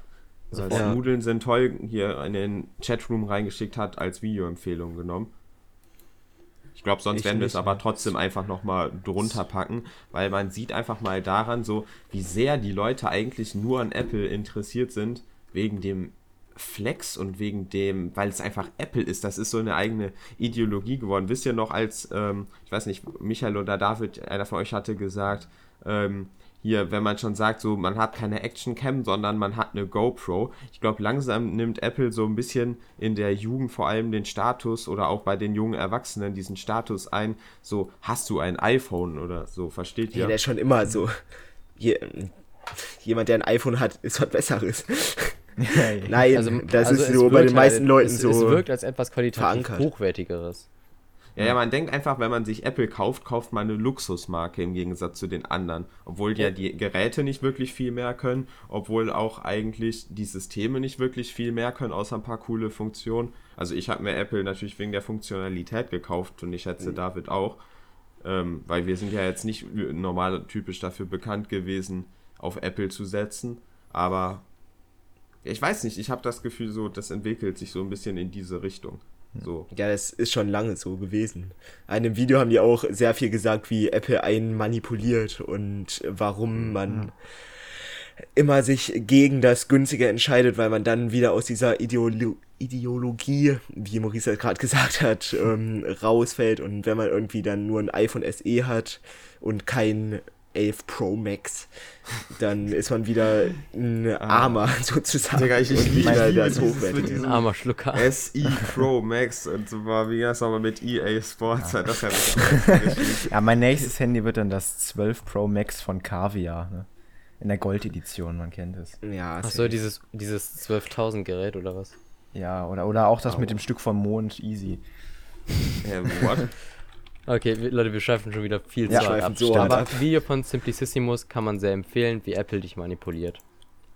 so als ja. Nudeln sind toll, hier in den Chatroom reingeschickt hat, als Videoempfehlung genommen? Ich glaube, sonst ich werden wir es aber trotzdem einfach nochmal drunter packen, weil man sieht einfach mal daran so, wie sehr die Leute eigentlich nur an Apple interessiert sind, wegen dem Flex und wegen dem, weil es einfach Apple ist, das ist so eine eigene Ideologie geworden. Wisst ihr noch, als, ähm, ich weiß nicht, Michael oder David, einer von euch hatte gesagt, ähm, hier, wenn man schon sagt, so man hat keine Action Cam, sondern man hat eine GoPro. Ich glaube, langsam nimmt Apple so ein bisschen in der Jugend vor allem den Status oder auch bei den jungen Erwachsenen diesen Status ein, so hast du ein iPhone oder so, versteht ihr? Ja, der ist schon immer so. Je, jemand, der ein iPhone hat, ist was Besseres. *laughs* Nein, also, das also ist so bei den meisten halt, Leuten es, so. Es wirkt als etwas qualitativ verankert. hochwertigeres. Ja, ja, man denkt einfach, wenn man sich Apple kauft, kauft man eine Luxusmarke im Gegensatz zu den anderen. Obwohl ja die Geräte nicht wirklich viel mehr können, obwohl auch eigentlich die Systeme nicht wirklich viel mehr können, außer ein paar coole Funktionen. Also ich habe mir Apple natürlich wegen der Funktionalität gekauft und ich schätze mhm. David auch. Ähm, weil wir sind ja jetzt nicht normal typisch dafür bekannt gewesen, auf Apple zu setzen. Aber ich weiß nicht, ich habe das Gefühl, so, das entwickelt sich so ein bisschen in diese Richtung. So. Ja, das ist schon lange so gewesen. In einem Video haben die auch sehr viel gesagt, wie Apple einen manipuliert und warum mhm. man mhm. immer sich gegen das Günstige entscheidet, weil man dann wieder aus dieser Ideolo Ideologie, wie Maurice gerade *laughs* gesagt hat, ähm, rausfällt und wenn man irgendwie dann nur ein iPhone SE hat und kein 11 Pro Max, dann ist man wieder ein ah. Armer *laughs* sozusagen. Digga, ich, ich liebe das hochwertige. Ein armer Schlucker. SE Pro Max und so war wie das aber mit EA Sports. Ja. Das *laughs* ja, mein nächstes Handy wird dann das 12 Pro Max von Kaviar. Ne? In der Gold-Edition, man kennt es. Ja, Achso, dieses, dieses 12.000 Gerät oder was? Ja, oder, oder auch das oh. mit dem Stück vom Mond, easy. Ja, what? *laughs* Okay, Leute, wir schreiben schon wieder viel ja, zu ab. So aber Video von Simplicissimus kann man sehr empfehlen, wie Apple dich manipuliert.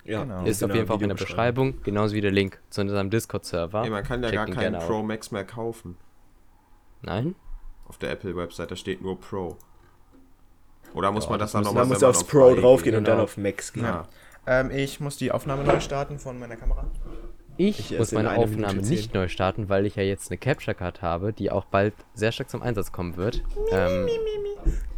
Ja, genau. Ist genau, auf jeden Fall auch in der Beschreibung, genauso wie der Link zu unserem Discord-Server. Man kann ja Check gar keinen Pro Max mehr kaufen. Nein? Auf der Apple-Website, da steht nur Pro. Oder muss ja, man das, dann nochmal Man muss aufs Pro draufgehen und dann genau. auf Max gehen. Ja. Ähm, ich muss die Aufnahme neu starten von meiner Kamera. Ich, ich muss meine Aufnahme nicht neu starten, weil ich ja jetzt eine Capture Card habe, die auch bald sehr stark zum Einsatz kommen wird. Ähm,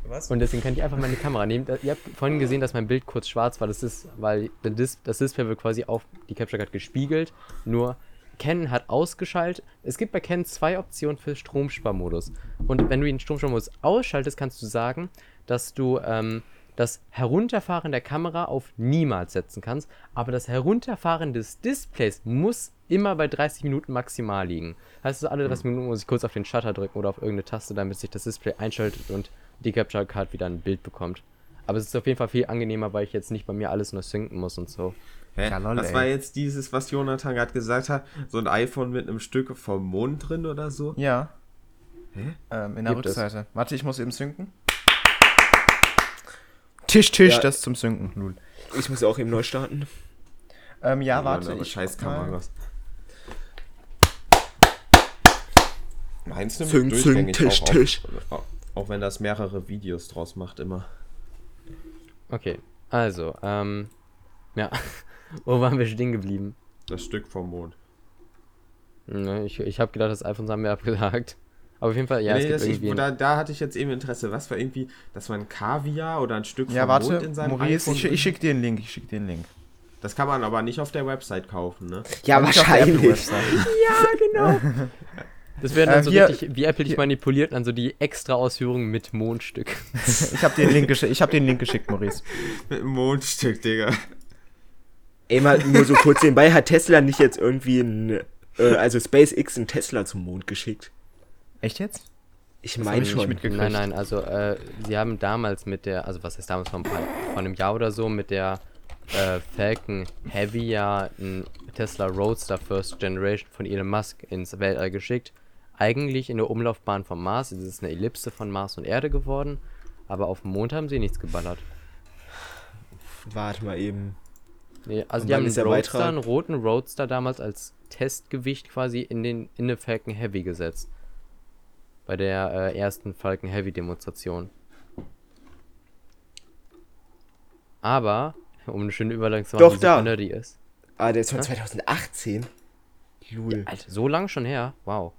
Was? Und deswegen kann ich einfach meine Kamera nehmen. Ihr habt vorhin gesehen, dass mein Bild kurz schwarz war. Das ist, weil das Display wird quasi auf die Capture Card gespiegelt. Nur Canon hat ausgeschaltet. Es gibt bei Canon zwei Optionen für Stromsparmodus. Und wenn du den Stromsparmodus ausschaltest, kannst du sagen, dass du ähm, das Herunterfahren der Kamera auf niemals setzen kannst, aber das Herunterfahren des Displays muss immer bei 30 Minuten maximal liegen. Heißt also, alle 30 hm. Minuten muss ich kurz auf den Shutter drücken oder auf irgendeine Taste, damit sich das Display einschaltet und die Capture Card wieder ein Bild bekommt. Aber es ist auf jeden Fall viel angenehmer, weil ich jetzt nicht bei mir alles nur synken muss und so. Hä? Ja, lol, was war jetzt dieses, was Jonathan gerade gesagt hat? So ein iPhone mit einem Stück vom Mond drin oder so? Ja. Hä? Ähm, in der Gibt Rückseite. Es? Warte, ich muss eben synken. Tisch, Tisch, ja. das zum Synken. Null. Ich muss auch eben neu starten. Ähm, ja, ja warte. Ich scheiß Kameras. Meins nimmt Sync, durchgängig Tisch, auch, Tisch. Auch, auch wenn das mehrere Videos draus macht, immer. Okay, also, ähm, ja. *laughs* Wo waren wir stehen geblieben? Das Stück vom Mond. Ne, ich ich habe gedacht, das iPhone haben wir abgehakt. Aber auf jeden Fall, ja, nee, es gibt ich, da, da hatte ich jetzt eben Interesse. Was war irgendwie, dass man Kaviar oder ein Stück ja, warte, Mond in seinem Maurice, iPhone ich, ich schicke dir einen Link, ich schicke dir einen Link. Das kann man aber nicht auf der Website kaufen, ne? Ja, wahrscheinlich. *laughs* ja, genau. *laughs* Das wäre dann äh, so richtig, wie Apple dich manipuliert, dann so die extra Ausführungen mit Mondstück. *laughs* ich habe den, Link hab den Link geschickt, Maurice. mit Mondstück, Digga. Ey, mal nur so kurz nebenbei, hat Tesla nicht jetzt irgendwie ein, äh, also SpaceX einen Tesla zum Mond geschickt? Echt jetzt? Ich meine schon. Nein, nein, also äh, sie haben damals mit der, also was heißt damals vor, ein paar, vor einem Jahr oder so, mit der äh, Falcon Heavy ja ein Tesla Roadster First Generation von Elon Musk ins Weltall geschickt. Eigentlich in der Umlaufbahn vom Mars. Es ist eine Ellipse von Mars und Erde geworden. Aber auf dem Mond haben sie nichts geballert. Warte mal eben. Nee, also und die haben einen Roadster, einen roten Roadster damals als Testgewicht quasi in den in eine Falcon Heavy gesetzt bei der äh, ersten Falcon Heavy Demonstration. Aber, um eine schöne Überleitung zu machen, Doch, da. nerdy ist. Ah, der ist von ja? 2018. Lul. Ja, Alter, so lang schon her? Wow.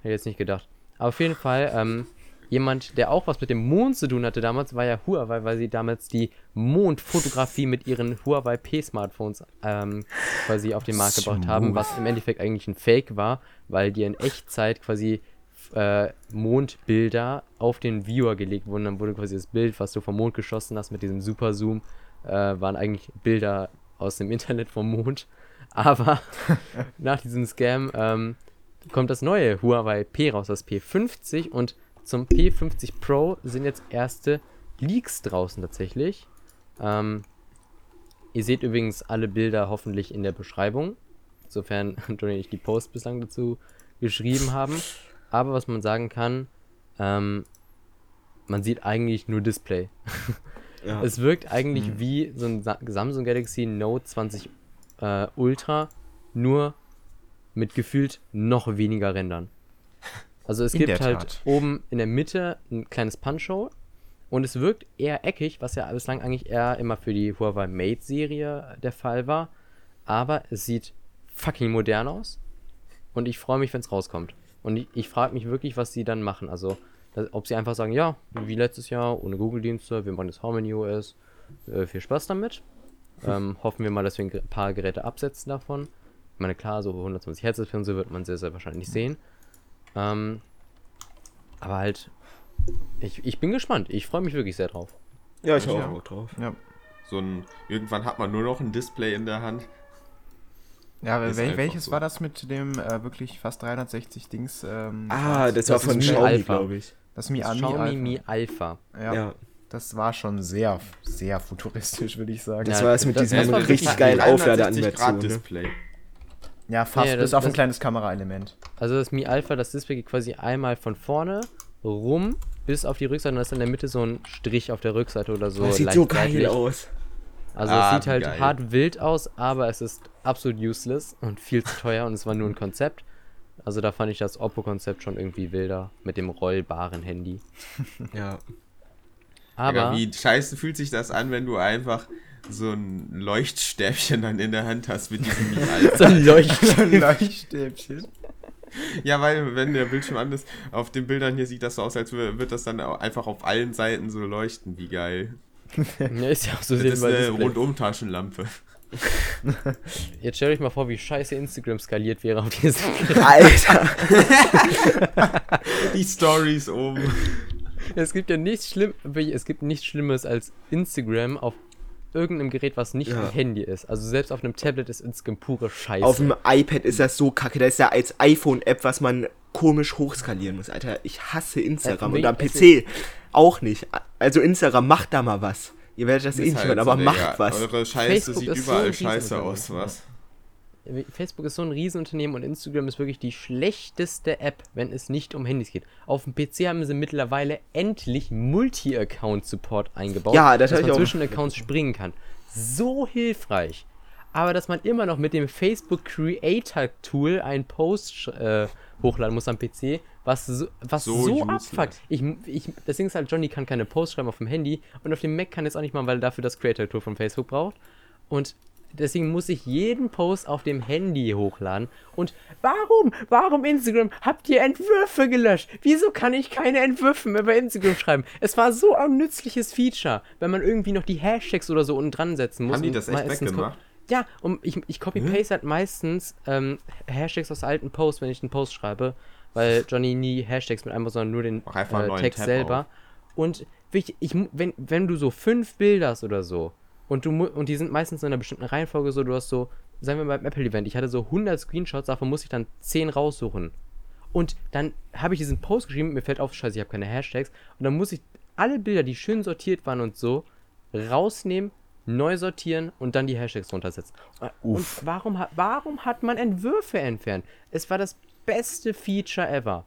Hätte jetzt nicht gedacht. Aber auf jeden Fall, ähm, jemand, der auch was mit dem Mond zu tun hatte damals, war ja Huawei, weil sie damals die Mondfotografie mit ihren Huawei P-Smartphones ähm, quasi auf den Markt gebracht haben, was im Endeffekt eigentlich ein Fake war, weil die in Echtzeit quasi äh, Mondbilder auf den Viewer gelegt wurden. Dann wurde quasi das Bild, was du vom Mond geschossen hast mit diesem Super Zoom, äh, waren eigentlich Bilder aus dem Internet vom Mond. *laughs* Aber *laughs* nach diesem Scam ähm, kommt das neue Huawei P raus, das P50 und zum P50 Pro sind jetzt erste Leaks draußen tatsächlich. Ähm, ihr seht übrigens alle Bilder hoffentlich in der Beschreibung, sofern *laughs* Johnny nicht die Post bislang dazu geschrieben haben. Aber was man sagen kann, ähm, man sieht eigentlich nur Display. Ja. *laughs* Es wirkt eigentlich mhm. wie so ein Samsung Galaxy Note 20 äh, Ultra, nur mit gefühlt noch weniger Rändern. Also es in gibt halt Tat. oben in der Mitte ein kleines Punch-Hole und es wirkt eher eckig, was ja bislang eigentlich eher immer für die Huawei Mate Serie der Fall war. Aber es sieht fucking modern aus und ich freue mich, wenn es rauskommt. Und ich, ich frage mich wirklich, was sie dann machen. Also, dass, ob sie einfach sagen, ja, wie letztes Jahr, ohne Google-Dienste, wir machen das Harmony OS, äh, viel Spaß damit. Ähm, hoffen wir mal, dass wir ein paar Geräte absetzen davon. Ich meine, klar, so 120 Hertz und so wird man sehr, sehr wahrscheinlich sehen. Ähm, aber halt, ich, ich bin gespannt. Ich freue mich wirklich sehr drauf. Ja, ich habe auch drauf. Ja. So ein, irgendwann hat man nur noch ein Display in der Hand. Ja, wel welches so. war das mit dem äh, wirklich fast 360 Dings? Ähm, ah, das, das war von Xiaomi, glaube ich. Das Mi, das Xiaomi Mi Alpha. Ja. ja. Das war schon sehr, sehr futuristisch, würde ich sagen. Das ja, war es mit diesem richtig geilen Aufladeanimation. Display. Ja, fast, ja, das, bis auf ein kleines Kameraelement. Also das Mi Alpha, das Display geht quasi einmal von vorne rum bis auf die Rückseite und da ist in der Mitte so ein Strich auf der Rückseite oder so. Das sieht so geil aus. Also ah, es sieht halt geil. hart wild aus, aber es ist absolut useless und viel zu teuer und es war nur ein Konzept. Also da fand ich das Oppo-Konzept schon irgendwie wilder mit dem rollbaren Handy. *laughs* ja. Aber ja, wie scheiße fühlt sich das an, wenn du einfach so ein Leuchtstäbchen dann in der Hand hast mit diesem *laughs* So ein, Leucht *laughs* Leuchtstäbchen. Ja, weil wenn der Bildschirm an ist, auf den Bildern hier sieht das so aus, als würde das dann einfach auf allen Seiten so leuchten. Wie geil. *laughs* ja, ist ja auch so Das ist eine Rundumtaschenlampe. *laughs* Jetzt stell euch mal vor, wie scheiße Instagram skaliert wäre auf diesem *laughs* Alter! Die Stories oben. Es gibt ja nichts schlimm, es gibt nichts Schlimmes als Instagram auf irgendeinem Gerät, was nicht ja. ein Handy ist. Also selbst auf einem Tablet ist Instagram pure Scheiße. Auf dem iPad ist das so kacke. Da ist ja als iPhone-App, was man komisch hochskalieren muss, Alter. Ich hasse Instagram. Und am PC auch nicht. Also Instagram, macht da mal was. Ihr werdet das eh nicht hören, aber macht ja, was. Eure Scheiße Facebook sieht überall so scheiße aus, was? Facebook ist so ein Riesenunternehmen und Instagram ist wirklich die schlechteste App, wenn es nicht um Handys geht. Auf dem PC haben sie mittlerweile endlich Multi-Account-Support eingebaut, ja, das dass man zwischen Accounts springen kann. So hilfreich. Aber dass man immer noch mit dem Facebook Creator Tool einen Post äh, hochladen muss am PC, was so, was so, so abfuckt. Ich, ich, das Ding ist halt, Johnny kann keine Posts schreiben auf dem Handy und auf dem Mac kann es auch nicht mal, weil er dafür das Creator Tool von Facebook braucht. Und deswegen muss ich jeden Post auf dem Handy hochladen. Und warum, warum Instagram? Habt ihr Entwürfe gelöscht? Wieso kann ich keine Entwürfe mehr bei Instagram schreiben? Es war so ein nützliches Feature, wenn man irgendwie noch die Hashtags oder so unten dran setzen muss. Haben die das echt weggemacht? Ja, und ich, ich copy-paste halt meistens ähm, Hashtags aus alten Posts, wenn ich einen Post schreibe, weil Johnny nie Hashtags mit einmal, sondern nur den äh, Text Tab selber. Auf. Und ich, ich, wenn, wenn du so fünf Bilder hast oder so, und, du, und die sind meistens in einer bestimmten Reihenfolge so, du hast so, sagen wir mal beim Apple-Event, ich hatte so 100 Screenshots, davon muss ich dann 10 raussuchen. Und dann habe ich diesen Post geschrieben, mir fällt auf, scheiße, ich habe keine Hashtags. Und dann muss ich alle Bilder, die schön sortiert waren und so, rausnehmen, neu sortieren und dann die Hashtags runtersetzen. Uff. Und warum, warum hat man Entwürfe entfernt? Es war das beste Feature ever.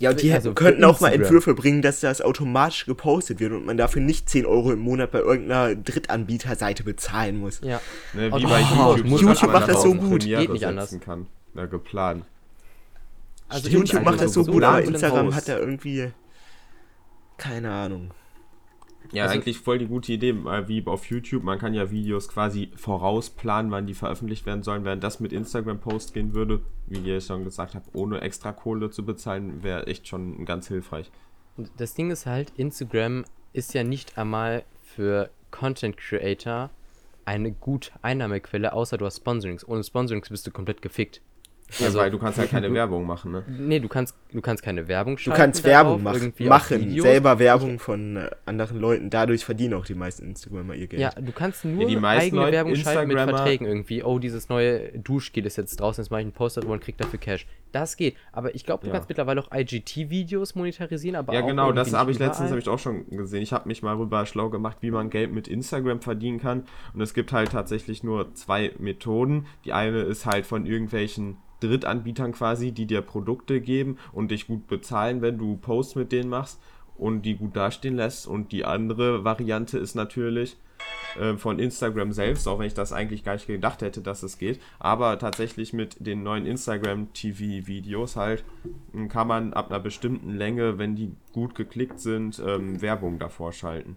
Ja, und die also könnten auch mal Entwürfe bringen, dass das automatisch gepostet wird und man dafür nicht 10 Euro im Monat bei irgendeiner Drittanbieterseite bezahlen muss. Ja. Ne, wie bei YouTube. YouTube macht das so gut. Geht nicht anders. Kann. Ja, geplant. Also YouTube macht das so, so gut, aber Instagram hat da irgendwie keine Ahnung. Ja, also, eigentlich voll die gute Idee, wie auf YouTube. Man kann ja Videos quasi vorausplanen, wann die veröffentlicht werden sollen. Während das mit Instagram-Post gehen würde, wie ihr schon gesagt habt, ohne extra Kohle zu bezahlen, wäre echt schon ganz hilfreich. Das Ding ist halt, Instagram ist ja nicht einmal für Content Creator eine gute Einnahmequelle, außer du hast Sponsorings. Ohne Sponsorings bist du komplett gefickt. Also, weil du kannst ja keine *laughs* Werbung machen, ne? Nee, du kannst, du kannst keine Werbung schalten. Du kannst Werbung machen, machen selber Werbung von äh, anderen Leuten. Dadurch verdienen auch die meisten Instagramer ihr Geld. Ja, du kannst nur ja, eigene Leute, Werbung schalten mit Verträgen irgendwie. Oh, dieses neue Duschgel ist jetzt draußen, jetzt mache ich einen Poster drüber und krieg dafür Cash. Das geht. Aber ich glaube, du ja. kannst mittlerweile auch IGT-Videos monetarisieren, aber Ja, genau, das habe ich letztens ich auch schon gesehen. Ich habe mich mal rüber schlau gemacht, wie man Geld mit Instagram verdienen kann. Und es gibt halt tatsächlich nur zwei Methoden. Die eine ist halt von irgendwelchen Drittanbietern quasi, die dir Produkte geben und dich gut bezahlen, wenn du Posts mit denen machst und die gut dastehen lässt. Und die andere Variante ist natürlich äh, von Instagram selbst, auch wenn ich das eigentlich gar nicht gedacht hätte, dass es geht. Aber tatsächlich mit den neuen Instagram TV-Videos halt hm, kann man ab einer bestimmten Länge, wenn die gut geklickt sind, ähm, Werbung davor schalten.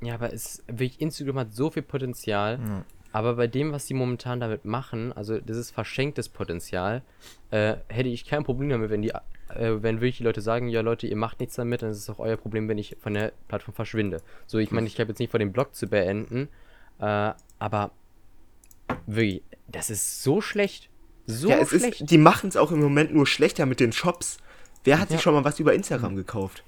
Ja, aber es, Instagram hat so viel Potenzial. Ja. Aber bei dem, was sie momentan damit machen, also dieses verschenktes Potenzial, äh, hätte ich kein Problem damit, wenn die, äh, wenn wirklich die Leute sagen, ja Leute, ihr macht nichts damit, dann ist es auch euer Problem, wenn ich von der Plattform verschwinde. So, ich meine, ich habe jetzt nicht vor, den Blog zu beenden, äh, aber wirklich, das ist so schlecht. So ja, es schlecht. Ist, die machen es auch im Moment nur schlechter mit den Shops. Wer hat ja. sich schon mal was über Instagram gekauft?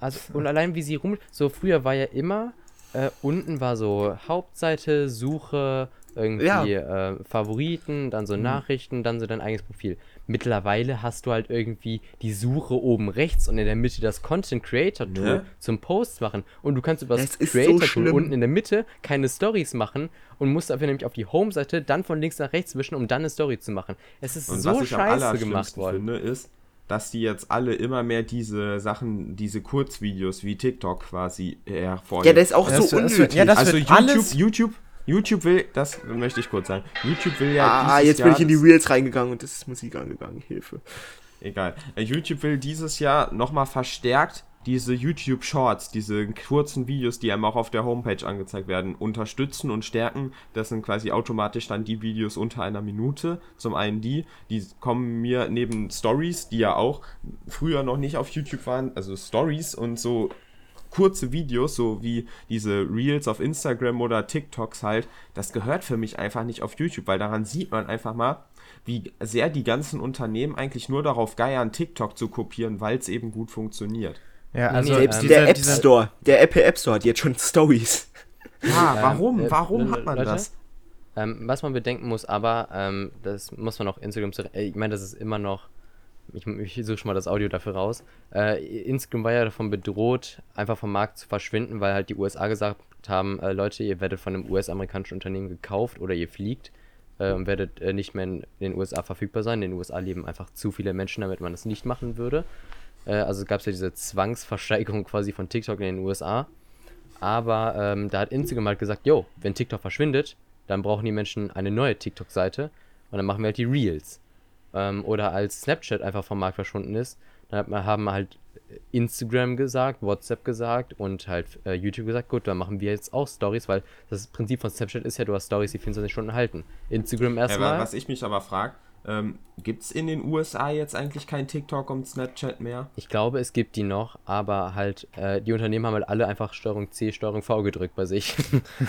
Also, und allein wie sie rum. So, früher war ja immer äh, unten war so Hauptseite, Suche, irgendwie ja. äh, Favoriten, dann so mhm. Nachrichten, dann so dein eigenes Profil. Mittlerweile hast du halt irgendwie die Suche oben rechts und in der Mitte das Content Creator Tool ja. zum Post machen und du kannst über das, das Creator Tool so unten in der Mitte keine Stories machen und musst dafür nämlich auf die Home-Seite dann von links nach rechts wischen, um dann eine Story zu machen. Es ist und so scheiße gemacht worden. Finde, ist, dass die jetzt alle immer mehr diese Sachen, diese Kurzvideos wie TikTok quasi hervorheben. Ja, das ist auch das so unnötig. Ja, das also YouTube, YouTube, YouTube will, das möchte ich kurz sagen. YouTube will ja. Ah, jetzt Jahr bin ich in die Reels reingegangen und das ist Musik angegangen. Hilfe. Egal. YouTube will dieses Jahr nochmal verstärkt diese YouTube Shorts, diese kurzen Videos, die einem auch auf der Homepage angezeigt werden, unterstützen und stärken. Das sind quasi automatisch dann die Videos unter einer Minute. Zum einen die, die kommen mir neben Stories, die ja auch früher noch nicht auf YouTube waren, also Stories und so kurze Videos, so wie diese Reels auf Instagram oder TikToks halt, das gehört für mich einfach nicht auf YouTube, weil daran sieht man einfach mal, wie sehr die ganzen Unternehmen eigentlich nur darauf geiern, TikTok zu kopieren, weil es eben gut funktioniert. Ja, also nee, selbst ähm, der App Store, der Apple App Store hat jetzt schon Stories. *laughs* Ja, warum? Ähm, warum hat man Leute, das? Ähm, was man bedenken muss, aber ähm, das muss man auch Instagram zu. Äh, ich meine, das ist immer noch. Ich, ich suche schon mal das Audio dafür raus. Äh, Instagram war ja davon bedroht, einfach vom Markt zu verschwinden, weil halt die USA gesagt haben: äh, Leute, ihr werdet von einem US-amerikanischen Unternehmen gekauft oder ihr fliegt äh, und werdet äh, nicht mehr in den USA verfügbar sein. In den USA leben einfach zu viele Menschen, damit man das nicht machen würde. Äh, also gab es ja diese Zwangsversteigerung quasi von TikTok in den USA. Aber ähm, da hat Instagram halt gesagt, jo, wenn TikTok verschwindet, dann brauchen die Menschen eine neue TikTok-Seite und dann machen wir halt die Reels. Ähm, oder als Snapchat einfach vom Markt verschwunden ist, dann haben halt Instagram gesagt, WhatsApp gesagt und halt äh, YouTube gesagt, gut, dann machen wir jetzt auch Stories, weil das Prinzip von Snapchat ist ja, du hast Stories, die 24 Stunden halten. Instagram erstmal. Ja, was ich mich aber frage, Ähm, gibt es in den USA jetzt eigentlich kein TikTok und Snapchat mehr? Ich glaube, es gibt die noch, aber halt, äh, die Unternehmen haben halt alle einfach Steuerung C, Steuerung V gedrückt bei sich.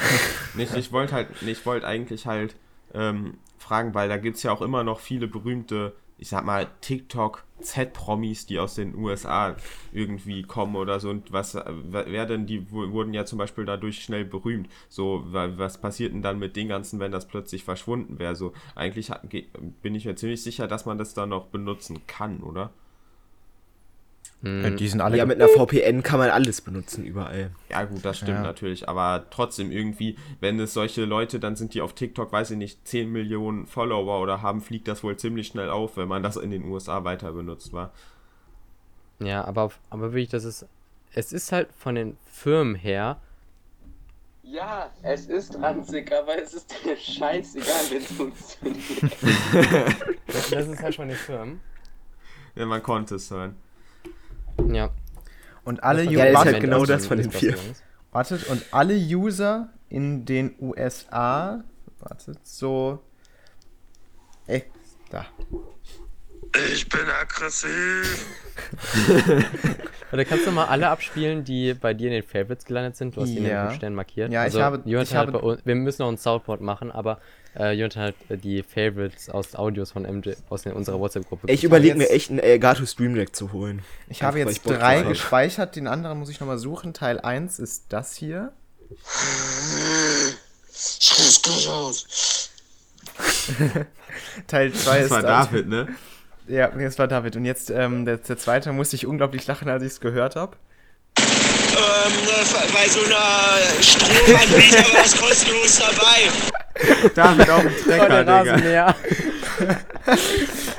*laughs* nicht, ich wollte halt, ich wollte eigentlich halt ähm, fragen, weil da gibt es ja auch immer noch viele berühmte ich sag mal, TikTok Z-Promis, die aus den USA irgendwie kommen oder so. Und was, wer denn, die wurden ja zum Beispiel dadurch schnell berühmt. So, was passiert denn dann mit den ganzen, wenn das plötzlich verschwunden wäre? So, eigentlich bin ich mir ziemlich sicher, dass man das dann noch benutzen kann, oder? Mhm. Die sind alle ja, mit einer VPN kann man alles benutzen überall. Ja, gut, das stimmt ja. natürlich. Aber trotzdem irgendwie, wenn es solche Leute, dann sind die auf TikTok, weiß ich nicht, 10 Millionen Follower oder haben, fliegt das wohl ziemlich schnell auf, wenn man das in den USA weiter benutzt, war. Ja, aber, aber wirklich, das ist. Es ist halt von den Firmen her. Ja, es ist ranzig, aber es ist dir scheißegal, wenn es funktioniert. das, *laughs* das ist halt von den Firmen. Ja, man konnte es hören. Ja. Und alle User. Ja, ist halt genau das von den vier. Wartet, und alle User in den USA. Wartet, so. Ey, da. Ich bin aggressiv. *laughs* Oder kannst du mal alle abspielen, die bei dir in den Favorites gelandet sind? Du hast die ja. in den Sternen markiert. Ja, also, ich habe. Ich habe uns, wir müssen noch ein Soundboard machen, aber äh, Jonathan hat äh, die Favorites aus Audios von MJ aus in unserer WhatsApp-Gruppe. Ich überlege mir echt einen Elgato Stream Deck zu holen. Ich habe jetzt drei gespeichert, den anderen muss ich nochmal suchen. Teil 1 ist das hier. Schreib's gleich aus. *laughs* Teil 2 ist. Das war David, ne? Ja, das war David. Und jetzt ähm, der, der zweite musste ich unglaublich lachen, als ich es gehört habe. Ähm, bei so einer Stromanbieter war es kostenlos dabei. David auf dem Trecker, Digga.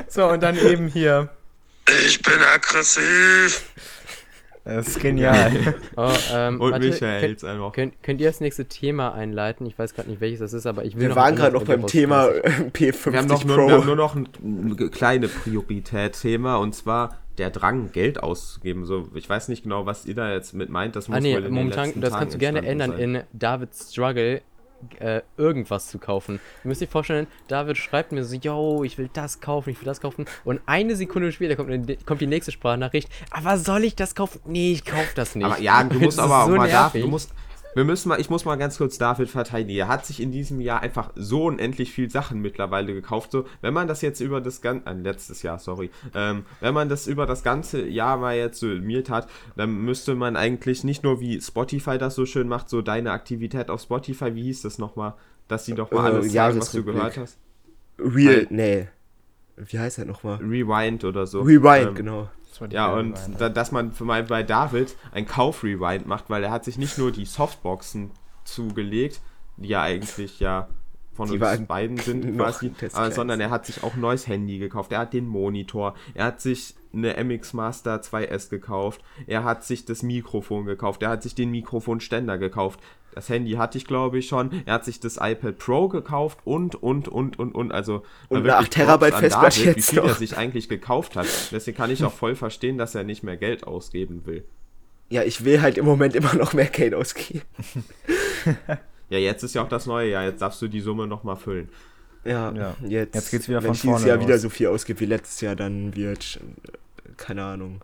so, und dann eben hier. Ich bin aggressiv. Das ist genial. *laughs* Oh, ähm, Und warte, Michael könnt, einfach. Könnt, könnt, ihr das nächste Thema einleiten? Ich weiß gerade nicht, welches das ist, aber ich will Wir waren gerade noch beim Thema P50 wir haben noch, Pro. Nur, wir haben nur noch ein, ein kleine Priorität-Thema und zwar der Drang, Geld auszugeben. So, ich weiß nicht genau, was ihr da jetzt mit meint. Das muss ah, nee, wohl in momentan, das kannst du gerne ändern sein. in David's Struggle äh, irgendwas zu kaufen. Ihr müsst euch vorstellen, David schreibt mir so, yo, ich will das kaufen, ich will das kaufen. Und eine Sekunde später kommt, kommt die nächste Sprachnachricht, aber soll ich das kaufen? Nee, ich kauf das nicht. Aber ja, du musst *laughs* aber auch so mal da, du musst, wir müssen mal, ich muss mal ganz kurz David verteidigen. Er hat sich in diesem Jahr einfach so unendlich viel Sachen mittlerweile gekauft. So, wenn man das jetzt über das ganze, äh, letztes Jahr, sorry, ähm, wenn man das über das ganze Jahr mal jetzt summiert hat, dann müsste man eigentlich nicht nur wie Spotify das so schön macht, so deine Aktivität auf Spotify, wie hieß das nochmal, dass sie doch mal äh, alles sagen, was du gehört hast. Real, nee. Wie heißt er nochmal? Rewind oder so. Rewind, ähm, genau ja, und da, dass man für mal bei David ein Kauf-Rewind macht, weil er hat sich nicht nur die Softboxen zugelegt, die ja eigentlich ja von die uns beiden sind quasi, aber, sondern er hat sich auch ein neues Handy gekauft, er hat den Monitor, er hat sich eine MX Master 2S gekauft, er hat sich das Mikrofon gekauft, er hat sich den Mikrofonständer gekauft, das Handy hatte ich glaube ich schon, er hat sich das iPad Pro gekauft und, und, und, und, und, also und eine 8 Terabyte Festplatte jetzt Wie viel noch. er sich eigentlich gekauft hat, deswegen kann ich auch voll verstehen, dass er nicht mehr Geld ausgeben will. Ja, ich will halt im Moment immer noch mehr Geld ausgeben. *laughs* Ja, jetzt ist ja auch das neue Jahr. Jetzt darfst du die Summe nochmal füllen. Ja, ja. Jetzt, jetzt geht's wieder wenn von vorne. Wenn dieses Jahr wieder so viel ausgibt wie letztes Jahr, dann wird, keine Ahnung.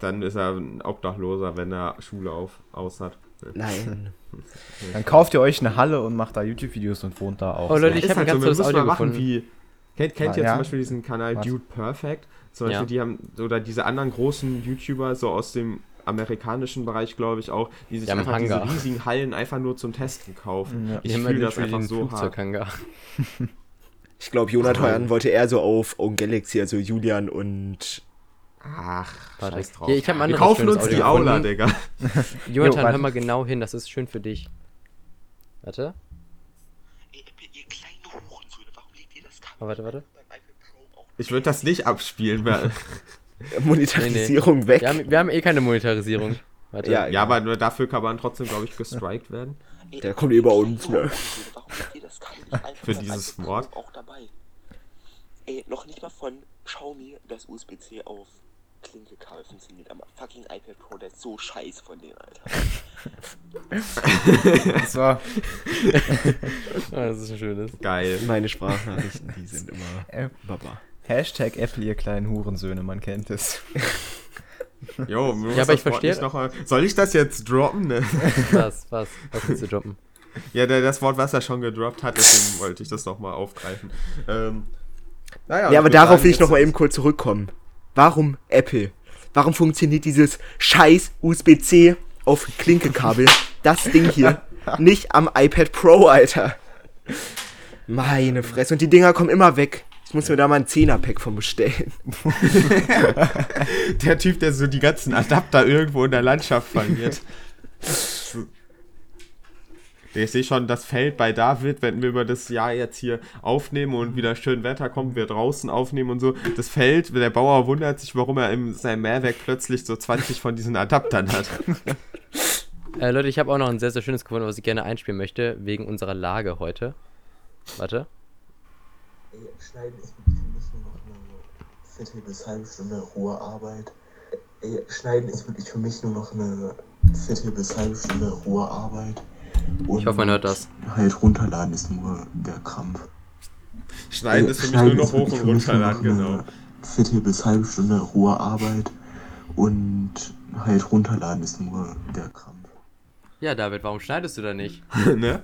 Dann ist er ein Obdachloser, wenn er Schule auf, aus hat. Nein. *laughs* dann kauft ihr euch eine Halle und macht da YouTube-Videos und wohnt da auch. Oh Leute, ich habe halt ganz so, tolles Audio gefunden. Wie, kennt, kennt ah, ihr ja? zum Beispiel diesen Kanal Was? Dude Perfect? Zum Beispiel, ja. die haben, oder diese anderen großen YouTuber so aus dem amerikanischen Bereich, glaube ich, auch, die sich einfach Hangar. diese riesigen Hallen einfach nur zum Testen kaufen. Ja. Ich fühle das einfach so hart. *laughs* Ich glaube, Jonathan wollte eher so auf Own Galaxy, also Julian und Ach, scheiß drauf. Ja, ich Wir kaufen uns die Aula, Digga. *laughs* Jonathan, jo, hör mal genau hin, das ist schön für dich. Warte. Ey, ihr kleine Hurensöhne, warum legt ihr das Kabel? Oh, warte, warte. Ich würde das nicht abspielen, weil... *laughs* Monetarisierung nee, nee. weg. Wir haben, wir haben, eh keine Monetarisierung. Warte. Ja, ja, aber nur dafür kann man trotzdem, glaube ich, gestrikt werden. Der kommt über uns, ne? Für dieses Wort. Auch dabei. Ey, noch nicht mal von Xiaomi das USB-C auf Klinke-Kabel funktioniert. Aber fucking iPad Pro, der ist so scheiße von denen, Alter. das war. *laughs* das ist ein schönes. Geil. Meine Sprachnachrichten, die sind immer. Äh, Baba. Hashtag Apple, ihr kleinen Hurensöhne, man kennt es. *laughs* Jo, ja, aber ich verstehe. Soll ich das jetzt droppen? Ne? Was, was, was willst du droppen? *laughs* Ja, der, das Wort, was er schon gedroppt hat, deswegen wollte ich das nochmal aufgreifen. Ähm, naja, ja, aber darauf will ich nochmal eben kurz zurückkommen. Warum Apple? Warum funktioniert dieses scheiß USB-C auf Klinkekabel, das Ding hier, *laughs* nicht am iPad Pro, Alter? Meine Fresse. Und die Dinger kommen immer weg. Ich muss mir da mal ein 10er-Pack von bestellen. *laughs* der Typ, der so die ganzen Adapter irgendwo in der Landschaft verliert. *laughs* Ich sehe schon das Feld bei David, wenn wir über das Jahr jetzt hier aufnehmen und wieder schön Wetter kommt, wir draußen aufnehmen und so. Das Feld, der Bauer wundert sich, warum er in seinem Mehrwerk plötzlich so 20 von diesen Adaptern hat. *laughs* Äh, Leute, ich habe auch noch ein sehr, sehr schönes gefunden, was ich gerne einspielen möchte, wegen unserer Lage heute. Warte. Ey, schneiden ist für mich nur noch eine Viertel bis halbe Stunde hohe Arbeit. Ey, schneiden ist wirklich für mich nur noch eine Viertel bis halbe Stunde hohe Arbeit. Und ich hoffe, man hört das. Halt runterladen ist nur der Krampf. Schneiden Ey, ist für mich nur noch hoch und runterladen, genau. Viertel bis halbe Stunde hohe Arbeit und halt runterladen ist nur der Krampf. Ja, David, warum schneidest du da nicht? *laughs* ne?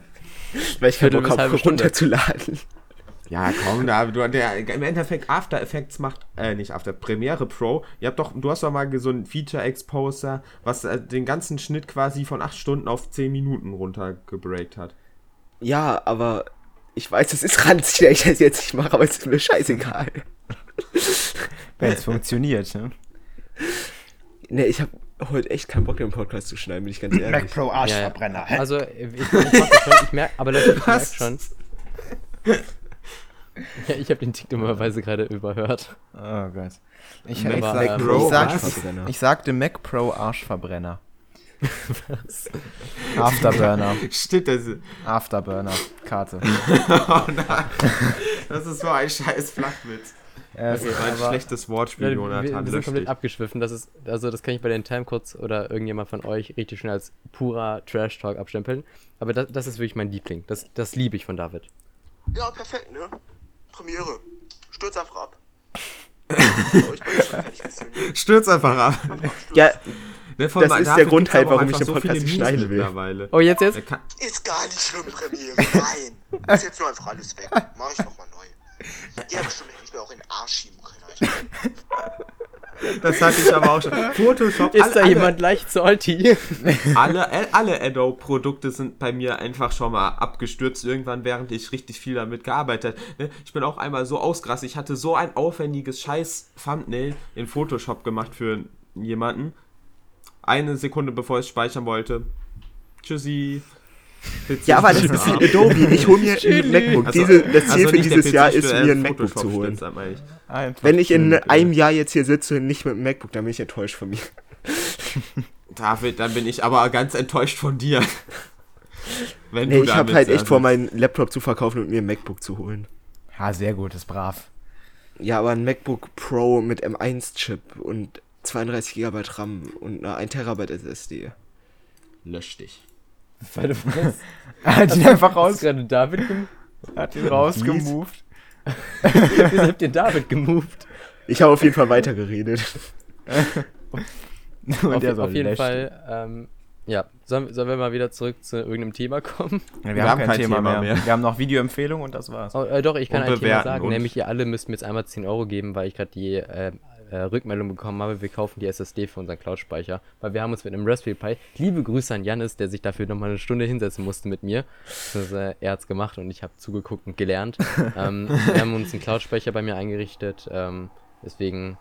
Weil ich keinen Bock habe, runterzuladen. Ja, komm, da, du, der, im Endeffekt After Effects macht, äh, nicht After, Premiere Pro. Ihr habt doch, du hast doch mal so ein Feature Exposer, was äh, den ganzen Schnitt quasi von 8 Stunden auf 10 Minuten runtergebreakt hat. Ja, aber ich weiß, es ist ranzig, dass ich das jetzt nicht mache, aber es ist mir scheißegal. Wenn es funktioniert, ne? Ne, ich habe heute echt keinen Bock, den Podcast zu schneiden, bin ich ganz ehrlich. Mac Pro Arschverbrenner. Ja, ja. Also, ich, ich, ich, schon, ich merke, aber Leute, ich merke *laughs* schon. *laughs* Ja, ich habe den Tick dummerweise gerade überhört. Oh Gott. Ich, ich, sag, ich, sag, ich sagte Mac Pro Arschverbrenner. Was? Afterburner. Steht das? Afterburner. Karte. *laughs* oh nein. Das ist so ein scheiß Flachwitz. das ist ein schlechtes Wortspiel, Jonathan. Wir, wir sind komplett abgeschwiffen. Das ist, also das kann ich bei den Timecodes oder irgendjemand von euch richtig schnell als purer Trash-Talk abstempeln. Aber das, das ist wirklich mein Liebling. Das, das liebe ich von David. Ja, perfekt, ne? Premiere. Stürz einfach ab. *laughs* Stürz einfach ab. Ja, ne, das ist der Grund halt, warum ich den Podcast so schneiden will. Oh, jetzt, jetzt? Ist gar nicht schlimm, Premiere. Nein. Ist jetzt nur einfach alles weg. Mach ich nochmal neu. Habe bestimmt nicht mehr auch in den Arsch schieben können, Alter. *laughs* Das hatte ich aber auch schon. Photoshop. Ist alle, da jemand leicht salty? *laughs* alle, alle Adobe-Produkte sind bei mir einfach schon mal abgestürzt, irgendwann, während ich richtig viel damit gearbeitet habe. Ich bin auch einmal so ausgerastet. Ich hatte so ein aufwendiges Scheiß-Thumbnail in Photoshop gemacht für jemanden. Eine Sekunde bevor ich speichern wollte. Tschüssi. PC ja, aber das ist wie Adobe. Ich hole mir *laughs* ein MacBook. Also, Diese, das Ziel also für dieses Jahr ist, mir ein MacBook zu holen. Wenn ich in einem Jahr jetzt hier sitze und nicht mit dem MacBook, dann bin ich enttäuscht von mir. *laughs* David, dann bin ich aber ganz enttäuscht von dir. Wenn nee, ich habe halt echt vor, meinen Laptop zu verkaufen und mir ein MacBook zu holen. Ja, sehr gut, ist brav. Ja, aber ein MacBook Pro mit M1-Chip und 32 GB RAM und eine 1 TB SSD. Lösch dich. Weil was? *laughs* hat ihn einfach raus. gerade David hat ihn rausgemoved. Wieso *laughs* habt ihr David gemoved? Ich habe auf jeden Fall weitergeredet. *laughs* auf, auf jeden Fall, ähm, ja, sollen, sollen, wir mal wieder zurück zu irgendeinem Thema kommen? Ja, wir, wir, haben, kein, kein Thema, Thema mehr. mehr. Wir haben noch Videoempfehlungen und das war's. Oh, äh, doch, ich kann und ein Thema sagen, nämlich ihr alle müsst mir jetzt einmal 10 Euro geben, weil ich gerade die äh, äh, Rückmeldung bekommen habe, wir kaufen die SSD für unseren Cloud-Speicher, weil wir haben uns mit einem Raspberry Pi, liebe Grüße an Janis, der sich dafür nochmal eine Stunde hinsetzen musste mit mir, das, äh, er hat's gemacht und ich habe zugeguckt und gelernt. *laughs* ähm, wir haben uns einen Cloud-Speicher bei mir eingerichtet, ähm, deswegen,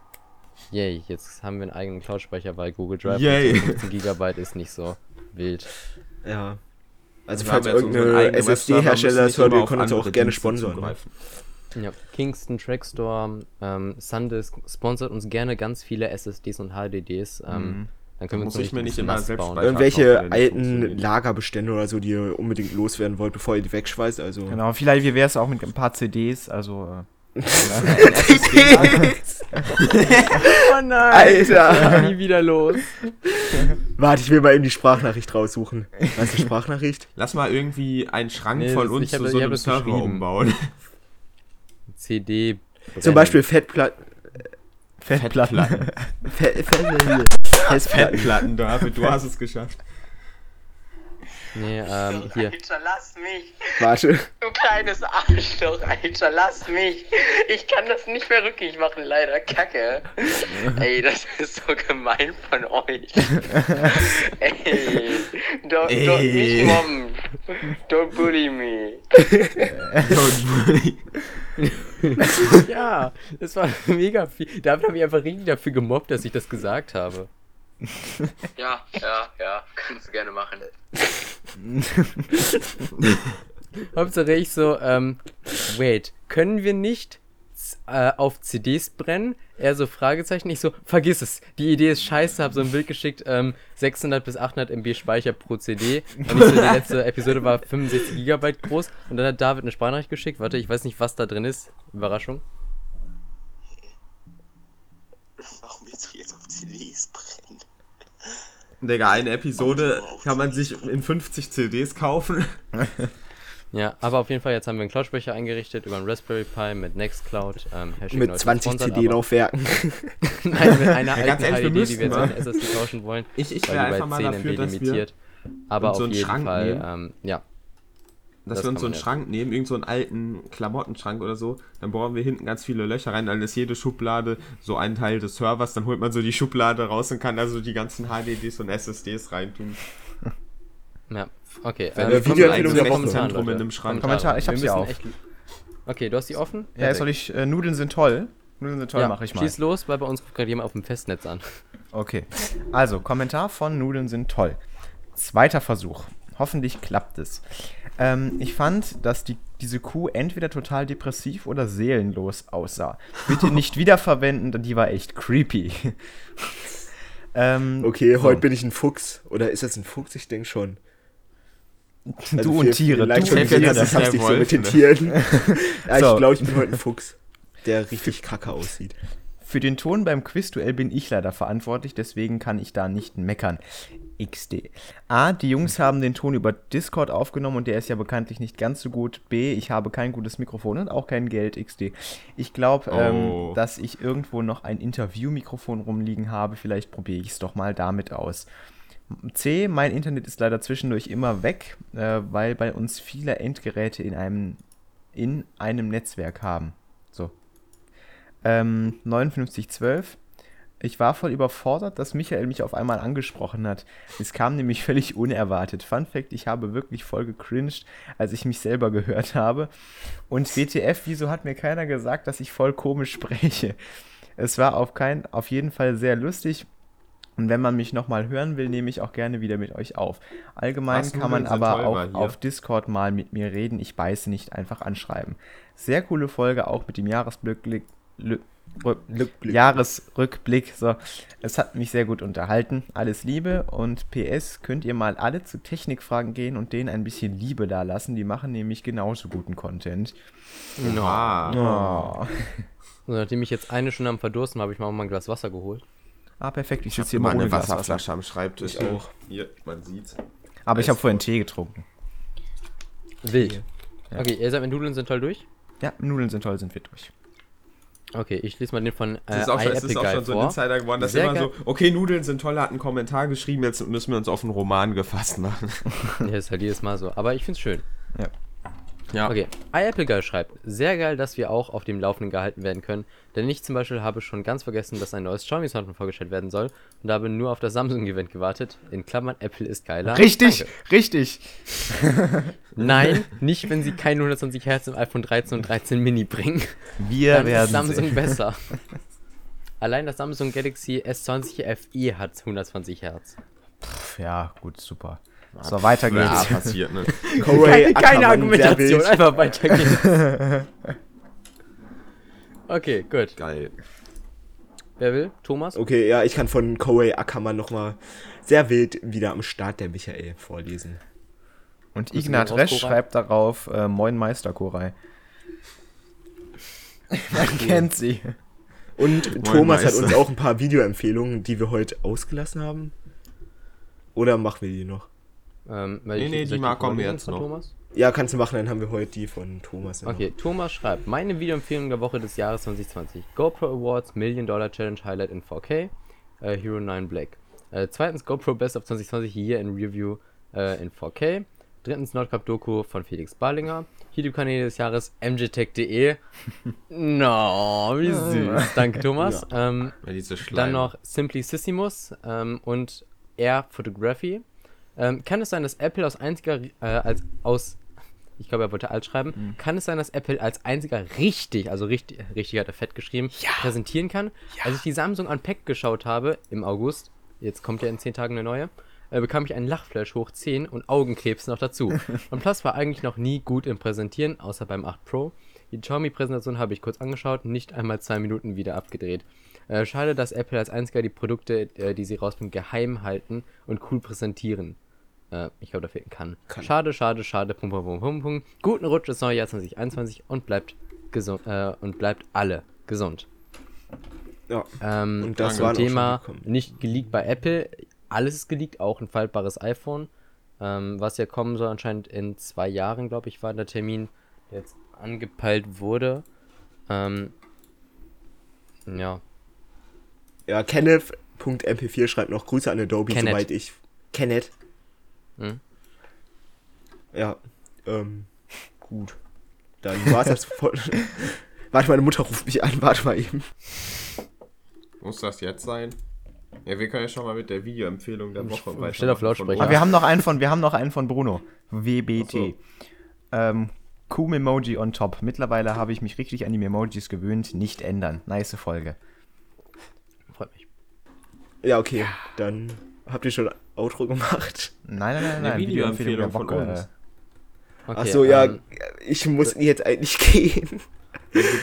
yay, jetzt haben wir einen eigenen Cloud-Speicher, weil Google Drive yay. 15 GB ist nicht so wild. Ja. Also, falls irgendeine SSD-Hersteller das hört, ihr könnt uns auch gerne sponsern. Ja, Kingston Trackstore, ähm, Sandisk sponsert uns gerne ganz viele SSDs und HDDs. Ähm, mhm. Dann können wir uns ich mir nicht immer selbst bauen. Irgendwelche alten Lagerbestände oder so, die ihr unbedingt loswerden wollt, bevor ihr die wegschweißt. Also. Genau, vielleicht wie wäre es auch mit ein paar CDs, also. Äh, *laughs* *laughs* oh nein! Alter! Nie wieder los. *laughs* Warte, ich will mal eben die Sprachnachricht raussuchen. Was ist die Sprachnachricht? Lass mal irgendwie einen Schrank nee, von uns zu so einem Server umbauen. CD Zum Beispiel Fettplatten. Fettplatten. *laughs* Fettplatten. Fettplatten, David, du hast es geschafft. Nee, ähm, hier. Alter, lass mich. Warte. Du kleines Arschloch, Alter, lass mich. Ich kann das nicht mehr rückgängig machen, leider. Kacke. Ey, das ist so gemein von euch. *laughs* Ey. Don't, don't nicht mobben. Don't bully me. Don't bully. *laughs* ja, das war mega viel. David habe ich einfach richtig dafür gemobbt, dass ich das gesagt habe. Ja, ja, ja, kannst du gerne machen. *laughs* Hauptsache ich so, ähm, wait, können wir nicht äh, auf CDs brennen? Er so Fragezeichen, ich so, vergiss es, die Idee ist scheiße, hab so ein Bild geschickt, ähm, 600 bis 800 MB Speicher pro CD. Und ich so, die letzte Episode war 65 Gigabyte groß und dann hat David eine Sprachnachricht geschickt, warte, ich weiß nicht, was da drin ist, Überraschung. Warum willst du jetzt auf CDs brennen? Digga, eine Episode kann man sich in 50 CDs kaufen. *laughs* Ja, aber auf jeden Fall, jetzt haben wir einen Cloud-Speicher eingerichtet über einen Raspberry Pi mit Nextcloud. Ähm, mit 20 CD-Laufwerken. *laughs* Nein, mit einer ja, alten ehrlich, HDD, die wir jetzt in SSD tauschen wollen. Ich, ich wäre einfach mal dafür, dass wir aber so auf jeden Schrank Fall, ähm, ja, dass das wir uns so einen Schrank nehmen, irgendeinen so einen alten Klamottenschrank oder so, dann bohren wir hinten ganz viele Löcher rein, dann ist jede Schublade so ein Teil des Servers, dann holt man so die Schublade raus und kann also die ganzen HDDs und SSDs reintun. Ja, okay. Wenn ähm, Videoempfehlung der Wochenzentrum in einem Schrank. Kommentar, ich hab sie auf. Echt... Okay, du hast sie offen? Ja, jetzt soll ich, äh, Nudeln sind toll. Nudeln sind toll, ja, mache ich mal. Schieß los, weil bei uns ruft gerade jemand auf dem Festnetz an. Okay, also Kommentar von Nudeln sind toll. Zweiter Versuch. Hoffentlich klappt es. Ähm, ich fand, dass die, diese Kuh entweder total depressiv oder seelenlos aussah. Bitte *laughs* nicht wiederverwenden, denn die war echt creepy. *laughs* ähm, okay, so. heute bin ich ein Fuchs. Oder ist das ein Fuchs? Ich denke schon. Also du und Tiere. Du und Tiere, das, hast dich so mit den Tieren. *laughs* ja, so. Ich glaube, ich bin heute ein Fuchs, der richtig kacke aussieht. Für den Ton beim Quizduell bin ich leider verantwortlich, deswegen kann ich da nicht meckern. XD. A, die Jungs haben den Ton über Discord aufgenommen und der ist ja bekanntlich nicht ganz so gut. B, ich habe kein gutes Mikrofon und auch kein Geld. XD. Ich glaube, ähm, oh. ähm, dass ich irgendwo noch ein Interview-Mikrofon rumliegen habe. Vielleicht probiere ich es doch mal damit aus. C, mein Internet ist leider zwischendurch immer weg, äh, weil bei uns viele Endgeräte in einem, in einem Netzwerk haben. So. Ähm, 5912 ich war voll überfordert, dass Michael mich auf einmal angesprochen hat. Es kam nämlich *laughs* völlig unerwartet. Fun Fact, ich habe wirklich voll gecringed, als ich mich selber gehört habe. Und WTF, wieso hat mir keiner gesagt, dass ich voll komisch spreche? Es war auf, kein, auf jeden Fall sehr lustig. Und wenn man mich nochmal hören will, nehme ich auch gerne wieder mit euch auf. Allgemein kann man aber auch auf Discord mal mit mir reden. Ich beiße nicht einfach anschreiben. Sehr coole Folge, auch mit dem Jahresblick. Rückblick. Jahresrückblick. So, es hat mich sehr gut unterhalten. Alles Liebe und PS könnt ihr mal alle zu Technikfragen gehen und denen ein bisschen Liebe da lassen. Die machen nämlich genauso guten Content. No. Oh. So, nachdem ich jetzt eine Stunde am Verdursten habe, ich mal ein Glas Wasser geholt. Ah, perfekt. Ich, ich sitze hier mal ohne Wasserflasche am Schreibtisch. Ich auch. Hier, man sieht's. Aber ich habe vorhin Tee getrunken. Wild. Ja. Okay, ihr seid mit Nudeln sind toll durch? Ja, Nudeln sind toll, sind wir durch. Okay, ich lese mal den von äh, das ist auch, schon, es ist auch schon so ein Insider geworden, dass Sehr immer so, okay, Nudeln sind toll, hat einen Kommentar geschrieben, jetzt müssen wir uns auf einen Roman gefasst machen. *laughs* ja, ist halt jedes Mal so. Aber ich find's schön. Ja. Ja. Okay, iAppleGuy schreibt, sehr geil, dass wir auch auf dem Laufenden gehalten werden können, denn ich zum Beispiel habe schon ganz vergessen, dass ein neues Xiaomi-Smartphone vorgestellt werden soll und habe nur auf das Samsung-Event gewartet. In Klammern, Apple ist geiler. Richtig, Danke. richtig. *laughs* Nein, nicht, wenn sie kein 120 Hertz im iPhone 13 und 13 Mini bringen. Wir Dann werden ist Samsung sehen. besser. *laughs* Allein das Samsung Galaxy S20 FE hat 120 Hertz. Pff, ja, gut, super. So, weiter geht's. Ja, passiert, ne? *laughs* keine, keine Argumentation, einfach weiter geht's. *laughs* okay, gut. Geil. Wer will? Thomas? Okay, ja, ich kann von Koei Ackermann nochmal sehr wild wieder am Start der Michael vorlesen. Und Ignat Resch schreibt darauf, äh, Moin Meister Koray. *laughs* Man kennt sie. Und Moin Thomas Meister. hat uns auch ein paar Videoempfehlungen, die wir heute ausgelassen haben. Oder machen wir die noch? Ähm, nee, nee, die mal kommen wir jetzt noch. Thomas? Ja, kannst du machen, dann haben wir heute die von Thomas. Okay, noch. Thomas schreibt, meine Videoempfehlung der Woche des Jahres 2020. GoPro Awards Million Dollar Challenge Highlight in 4K, äh, Hero 9 Black. Äh, zweitens GoPro Best of 2020 Year in Review äh, in 4K. Drittens Nordcup Doku von Felix Barlinger. YouTube-Kanäle des Jahres mgtech.de. *laughs* no, wie süß. Danke, Thomas. Ja. Ähm, dann noch Simply Sissimus ähm, und Air Photography. Ähm, kann es sein, dass Apple aus einziger, äh, als, aus, ich glaube, er wollte alt schreiben, mhm. kann es sein, dass Apple als einziger richtig, also richtig, richtig hat er fett geschrieben, ja. präsentieren kann? Ja. Als ich die Samsung Unpacked geschaut habe im August, jetzt kommt ja in 10 Tagen eine neue, äh, bekam ich einen Lachflash hoch 10 und Augenkrebs noch dazu. *laughs* OnePlus war eigentlich noch nie gut im Präsentieren, außer beim 8 Pro. Die Xiaomi-Präsentation habe ich kurz angeschaut, nicht einmal zwei Minuten wieder abgedreht. Äh, schade, dass Apple als einziger die Produkte, äh, die sie rausbringen, geheim halten und cool präsentieren. Äh, ich glaube, da fehlt ein kann. kann. Schade, schade, schade. Pum, pum, pum, pum, pum. Guten Rutsch ins neue Jahr 2021 und bleibt gesund äh, und bleibt alle gesund. Ja. Ähm, und das war Thema nicht geleakt bei Apple alles ist geleakt, auch ein faltbares iPhone. Ähm, was ja kommen soll, anscheinend in zwei Jahren, glaube ich, war der Termin, der jetzt angepeilt wurde. Ähm, ja. Ja, Kenneth.mp4 schreibt noch Grüße an Adobe, Kenneth. soweit ich. Kenneth. Hm? Ja, ähm, gut. Dann war es jetzt voll. *laughs* warte, meine Mutter ruft mich an, warte mal eben. Muss das jetzt sein? Ja, wir können ja schon mal mit der Videoempfehlung der Woche weiter. Stell auf Lautsprecher. Aber wir haben noch einen von, wir haben noch einen von Bruno. WBT. So. Ähm, Kum-Emoji on top. Mittlerweile habe ich mich richtig an die Emojis gewöhnt. Nicht ändern. Nice Folge. Freut mich. Ja, okay. Dann habt ihr schon Outro gemacht. Nein, nein, nein, nein. Videoempfehlung der Woche. Von uns. Okay, Achso, ja, ähm, ich muss jetzt eigentlich gehen.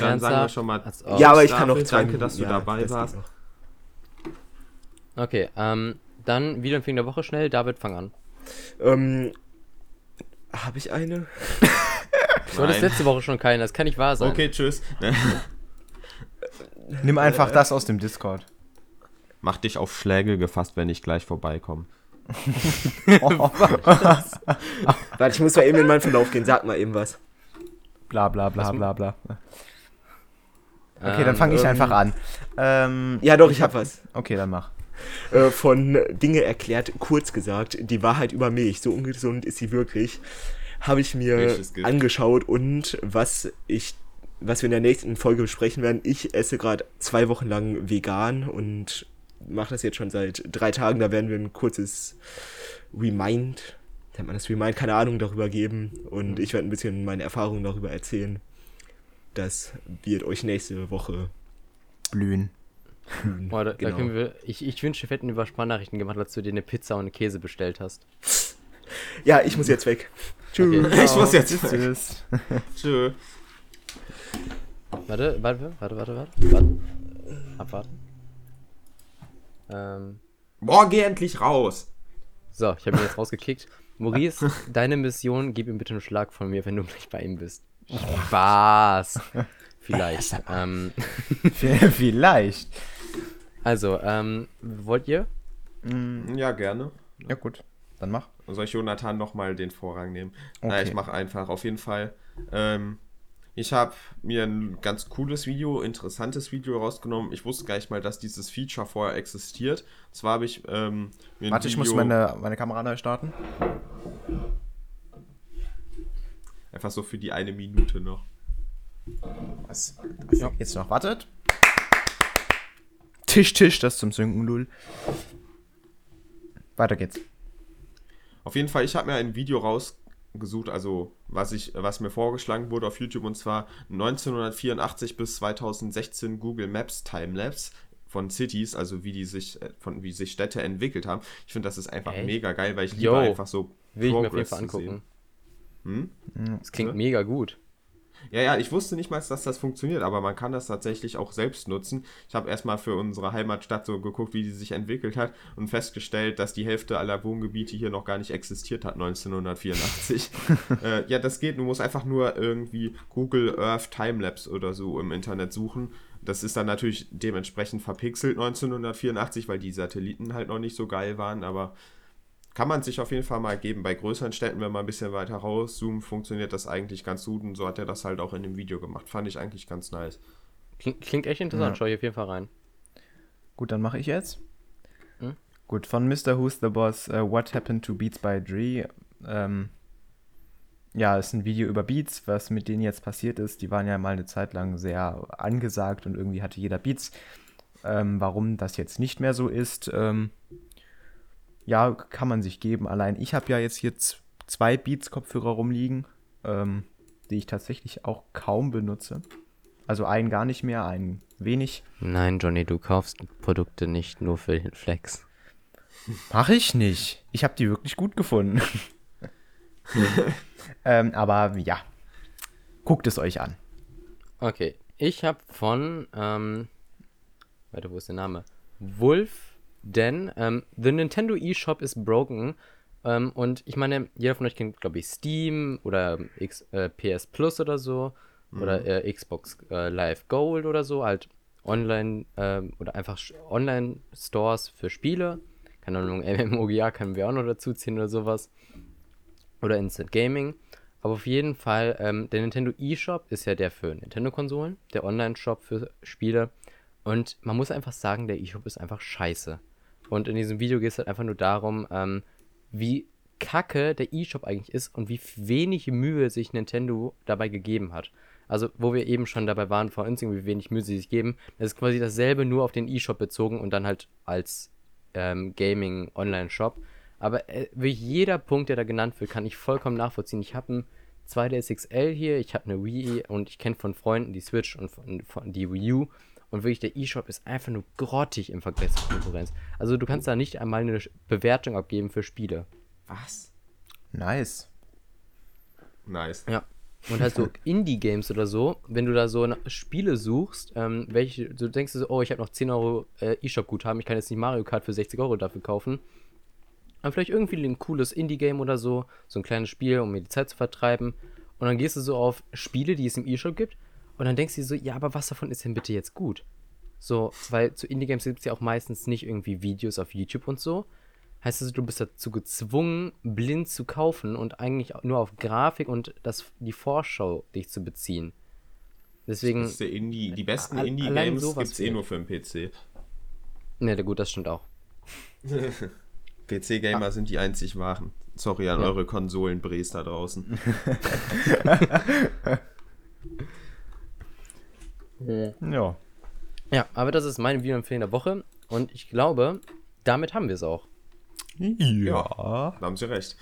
Dann sagen wir schon mal. Ja, aber ich kann noch Danke, dass du ja, dabei warst. Okay, ähm, dann Videoempfehlung der Woche schnell. David, fang an. Ähm, habe ich eine? Du hattest letzte Woche schon keine, das kann nicht wahr sein. Okay, tschüss. Nimm einfach das aus dem Discord. Mach dich auf Schläge gefasst, wenn ich gleich vorbeikomme. Oh, was? *laughs* Warte, ich muss mal eben in meinen Verlauf gehen. Sag mal eben was. Bla bla bla bla bla. Okay, dann fange ich ähm, einfach an. Ähm, ja, doch, ich hab was. Okay, dann mach. Äh, von Dinge erklärt, kurz gesagt, die Wahrheit über Milch, so ungesund ist sie wirklich, habe ich mir angeschaut und was ich was wir in der nächsten Folge besprechen werden, ich esse gerade zwei Wochen lang vegan und mache das jetzt schon seit drei Tagen. Da werden wir ein kurzes Remind, nennt man das Remind, keine Ahnung darüber geben und ich werde ein bisschen meine Erfahrungen darüber erzählen. Das wird euch nächste Woche blühen. Boah, da, genau. da können wir, ich, ich wünsche, wir hätten über Spannachrichten gemacht, als du dir eine Pizza und Käse bestellt hast. Ja, ich muss jetzt weg. Tschüss. Okay. Ich muss jetzt weg. Tschüss. Tschüss. Warte, warte, warte, warte, warte. warte. Abwarten. Ähm. Boah, geh endlich raus. So, ich habe ihn jetzt rausgekickt. *laughs* Maurice, deine Mission, gib ihm bitte einen Schlag von mir, wenn du gleich bei ihm bist. Spaß. *laughs* Vielleicht. ähm. *laughs* Vielleicht. Also, ähm, wollt ihr? Mm, ja, gerne. Ja, gut. Dann mach. Soll ich Jonathan nochmal den Vorrang nehmen? Okay. Na, ich mache einfach. Auf jeden Fall. Ähm, ich habe mir ein ganz cooles Video, interessantes Video rausgenommen. Ich wusste gar nicht mal, dass dieses Feature vorher existiert. Und zwar habe ich ähm, mir Warte, Video ich muss meine, meine Kamera neu starten. Einfach so für die eine Minute noch. Was? Was ja. jetzt noch? Wartet. Tisch, Tisch, das zum Synken, Lul. Weiter geht's. Auf jeden Fall, ich habe mir ein Video rausgesucht, also was ich, was mir vorgeschlagen wurde auf YouTube, und zwar 1984 bis 2016 Google Maps Timelapse von Cities, also wie die sich, äh, von wie sich Städte entwickelt haben. Ich finde, das ist einfach Ey? mega geil, weil ich liebe einfach so Will Progress ich mir auf jeden Fall angucken. Hm? Das klingt ja? mega gut. Ja, ja, ich wusste nicht mal, dass das funktioniert, aber man kann das tatsächlich auch selbst nutzen. Ich habe erstmal für unsere Heimatstadt so geguckt, wie die sich entwickelt hat und festgestellt, dass die Hälfte aller Wohngebiete hier noch gar nicht existiert hat, 1984. *laughs* äh, ja, das geht. Du musst einfach nur irgendwie Google Earth Timelapse oder so im Internet suchen. Das ist dann natürlich dementsprechend verpixelt 1984, weil die Satelliten halt noch nicht so geil waren, aber kann man sich auf jeden Fall mal geben. Bei größeren Städten, wenn man ein bisschen weiter rauszoomt, funktioniert das eigentlich ganz gut und so hat er das halt auch in dem Video gemacht. Fand ich eigentlich ganz nice. Klingt, klingt echt interessant, ja. schau ich auf jeden Fall rein. Gut, dann mache ich jetzt. Hm? Gut, von Mr. Who's the Boss, uh, What Happened to Beats by Dre. Ähm, ja, ist ein Video über Beats, was mit denen jetzt passiert ist. Die waren ja mal eine Zeit lang sehr angesagt und irgendwie hatte jeder Beats. Ähm, warum das jetzt nicht mehr so ist, ähm, ja, kann man sich geben. Allein ich habe ja jetzt hier zwei Beats-Kopfhörer rumliegen, ähm, die ich tatsächlich auch kaum benutze. Also einen gar nicht mehr, einen wenig. Nein, Johnny, du kaufst Produkte nicht nur für den Flex. Mach ich nicht. Ich habe die wirklich gut gefunden. *laughs* ähm, aber ja, guckt es euch an. Okay, ich habe von, ähm, warte, wo ist der Name? Wolf, denn ähm, The Nintendo eShop is broken. Ähm, und ich meine, jeder von euch kennt, glaube ich, Steam oder X, äh, PS Plus oder so. Mhm. Oder äh, Xbox äh, Live Gold oder so. Halt online ähm, oder einfach Online-Stores für Spiele. Keine Ahnung, *laughs* MMOGA können wir auch noch dazu ziehen oder sowas. Oder Instant Gaming. Aber auf jeden Fall, ähm, der Nintendo eShop ist ja der für Nintendo-Konsolen, der Online-Shop für Spiele. Und man muss einfach sagen, der eShop ist einfach scheiße. Und in diesem Video geht es halt einfach nur darum, ähm, wie kacke der eShop eigentlich ist und wie wenig Mühe sich Nintendo dabei gegeben hat. Also, wo wir eben schon dabei waren, vor uns wie wenig Mühe sie sich geben, das ist quasi dasselbe nur auf den eShop bezogen und dann halt als ähm, Gaming-Online-Shop. Aber äh, wirklich jeder Punkt, der da genannt wird, kann ich vollkommen nachvollziehen. Ich habe einen 2DS XL hier, ich habe eine Wii und ich kenne von Freunden die Switch und von, von die Wii U. Und wirklich, der eShop ist einfach nur grottig im Vergleich zur Konkurrenz. Also du kannst da nicht einmal eine Bewertung abgeben für Spiele. Was? Nice. Nice. Ja. Und halt so *laughs* Indie-Games oder so, wenn du da so Spiele suchst, ähm, welche, du denkst so, oh, ich habe noch 10 Euro äh, eShop-Guthaben, ich kann jetzt nicht Mario Kart für 60 Euro dafür kaufen. Aber vielleicht irgendwie ein cooles Indie-Game oder so, so ein kleines Spiel, um mir die Zeit zu vertreiben. Und dann gehst du so auf Spiele, die es im eShop gibt, und dann denkst du dir so, ja, aber was davon ist denn bitte jetzt gut? So, weil zu Indie-Games gibt es ja auch meistens nicht irgendwie Videos auf YouTube und so. Heißt also, du bist dazu gezwungen, blind zu kaufen und eigentlich nur auf Grafik und das, die Vorschau dich zu beziehen. Deswegen. Das Indie, die besten Indie-Games gibt es eh nur für den PC. Ne, gut, das stimmt auch. *laughs* PC-Gamer ah. sind die einzig wahren. Sorry an ja. eure Konsolen-Bres da draußen. *laughs* *laughs* ja. Ja, aber das ist meine Videoempfehlung der Woche und ich glaube, damit haben wir es auch. Ja. Da haben Sie recht.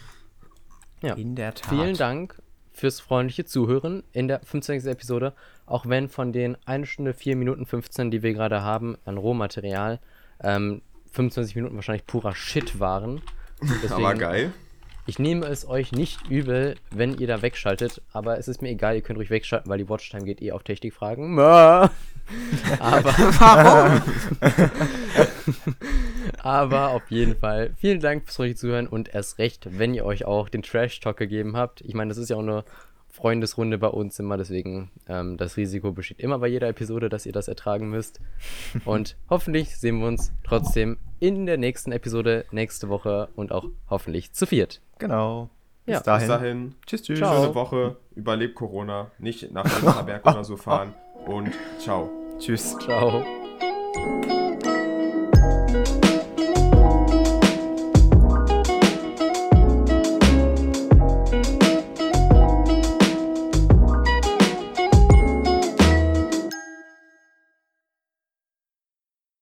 Ja. In der Tat. Vielen Dank fürs freundliche Zuhören in der 15. Episode. Auch wenn von den 1 Stunde 4 Minuten 15, die wir gerade haben an Rohmaterial, ähm, 25 Minuten wahrscheinlich purer Shit waren. *laughs* Deswegen, Aber geil. Ich nehme es euch nicht übel, wenn ihr da wegschaltet, aber es ist mir egal, ihr könnt ruhig wegschalten, weil die Watchtime geht eh auf Technikfragen. *laughs* aber warum? *laughs* aber auf jeden Fall vielen Dank fürs ruhige Zuhören und erst recht, wenn ihr euch auch den Trash Talk gegeben habt. Ich meine, das ist ja auch eine Freundesrunde bei uns immer, deswegen ähm, das Risiko besteht immer bei jeder Episode, dass ihr das ertragen müsst. *laughs* Und hoffentlich sehen wir uns trotzdem in der nächsten Episode nächste Woche und auch hoffentlich zu viert. Genau. Bis ja. dahin. Bis dahin. Tschüss, tschüss. Ciao. Schöne Woche. Überlebt Corona. Nicht nach Winterberg *laughs* oder so fahren. Und ciao. Tschüss. Ciao.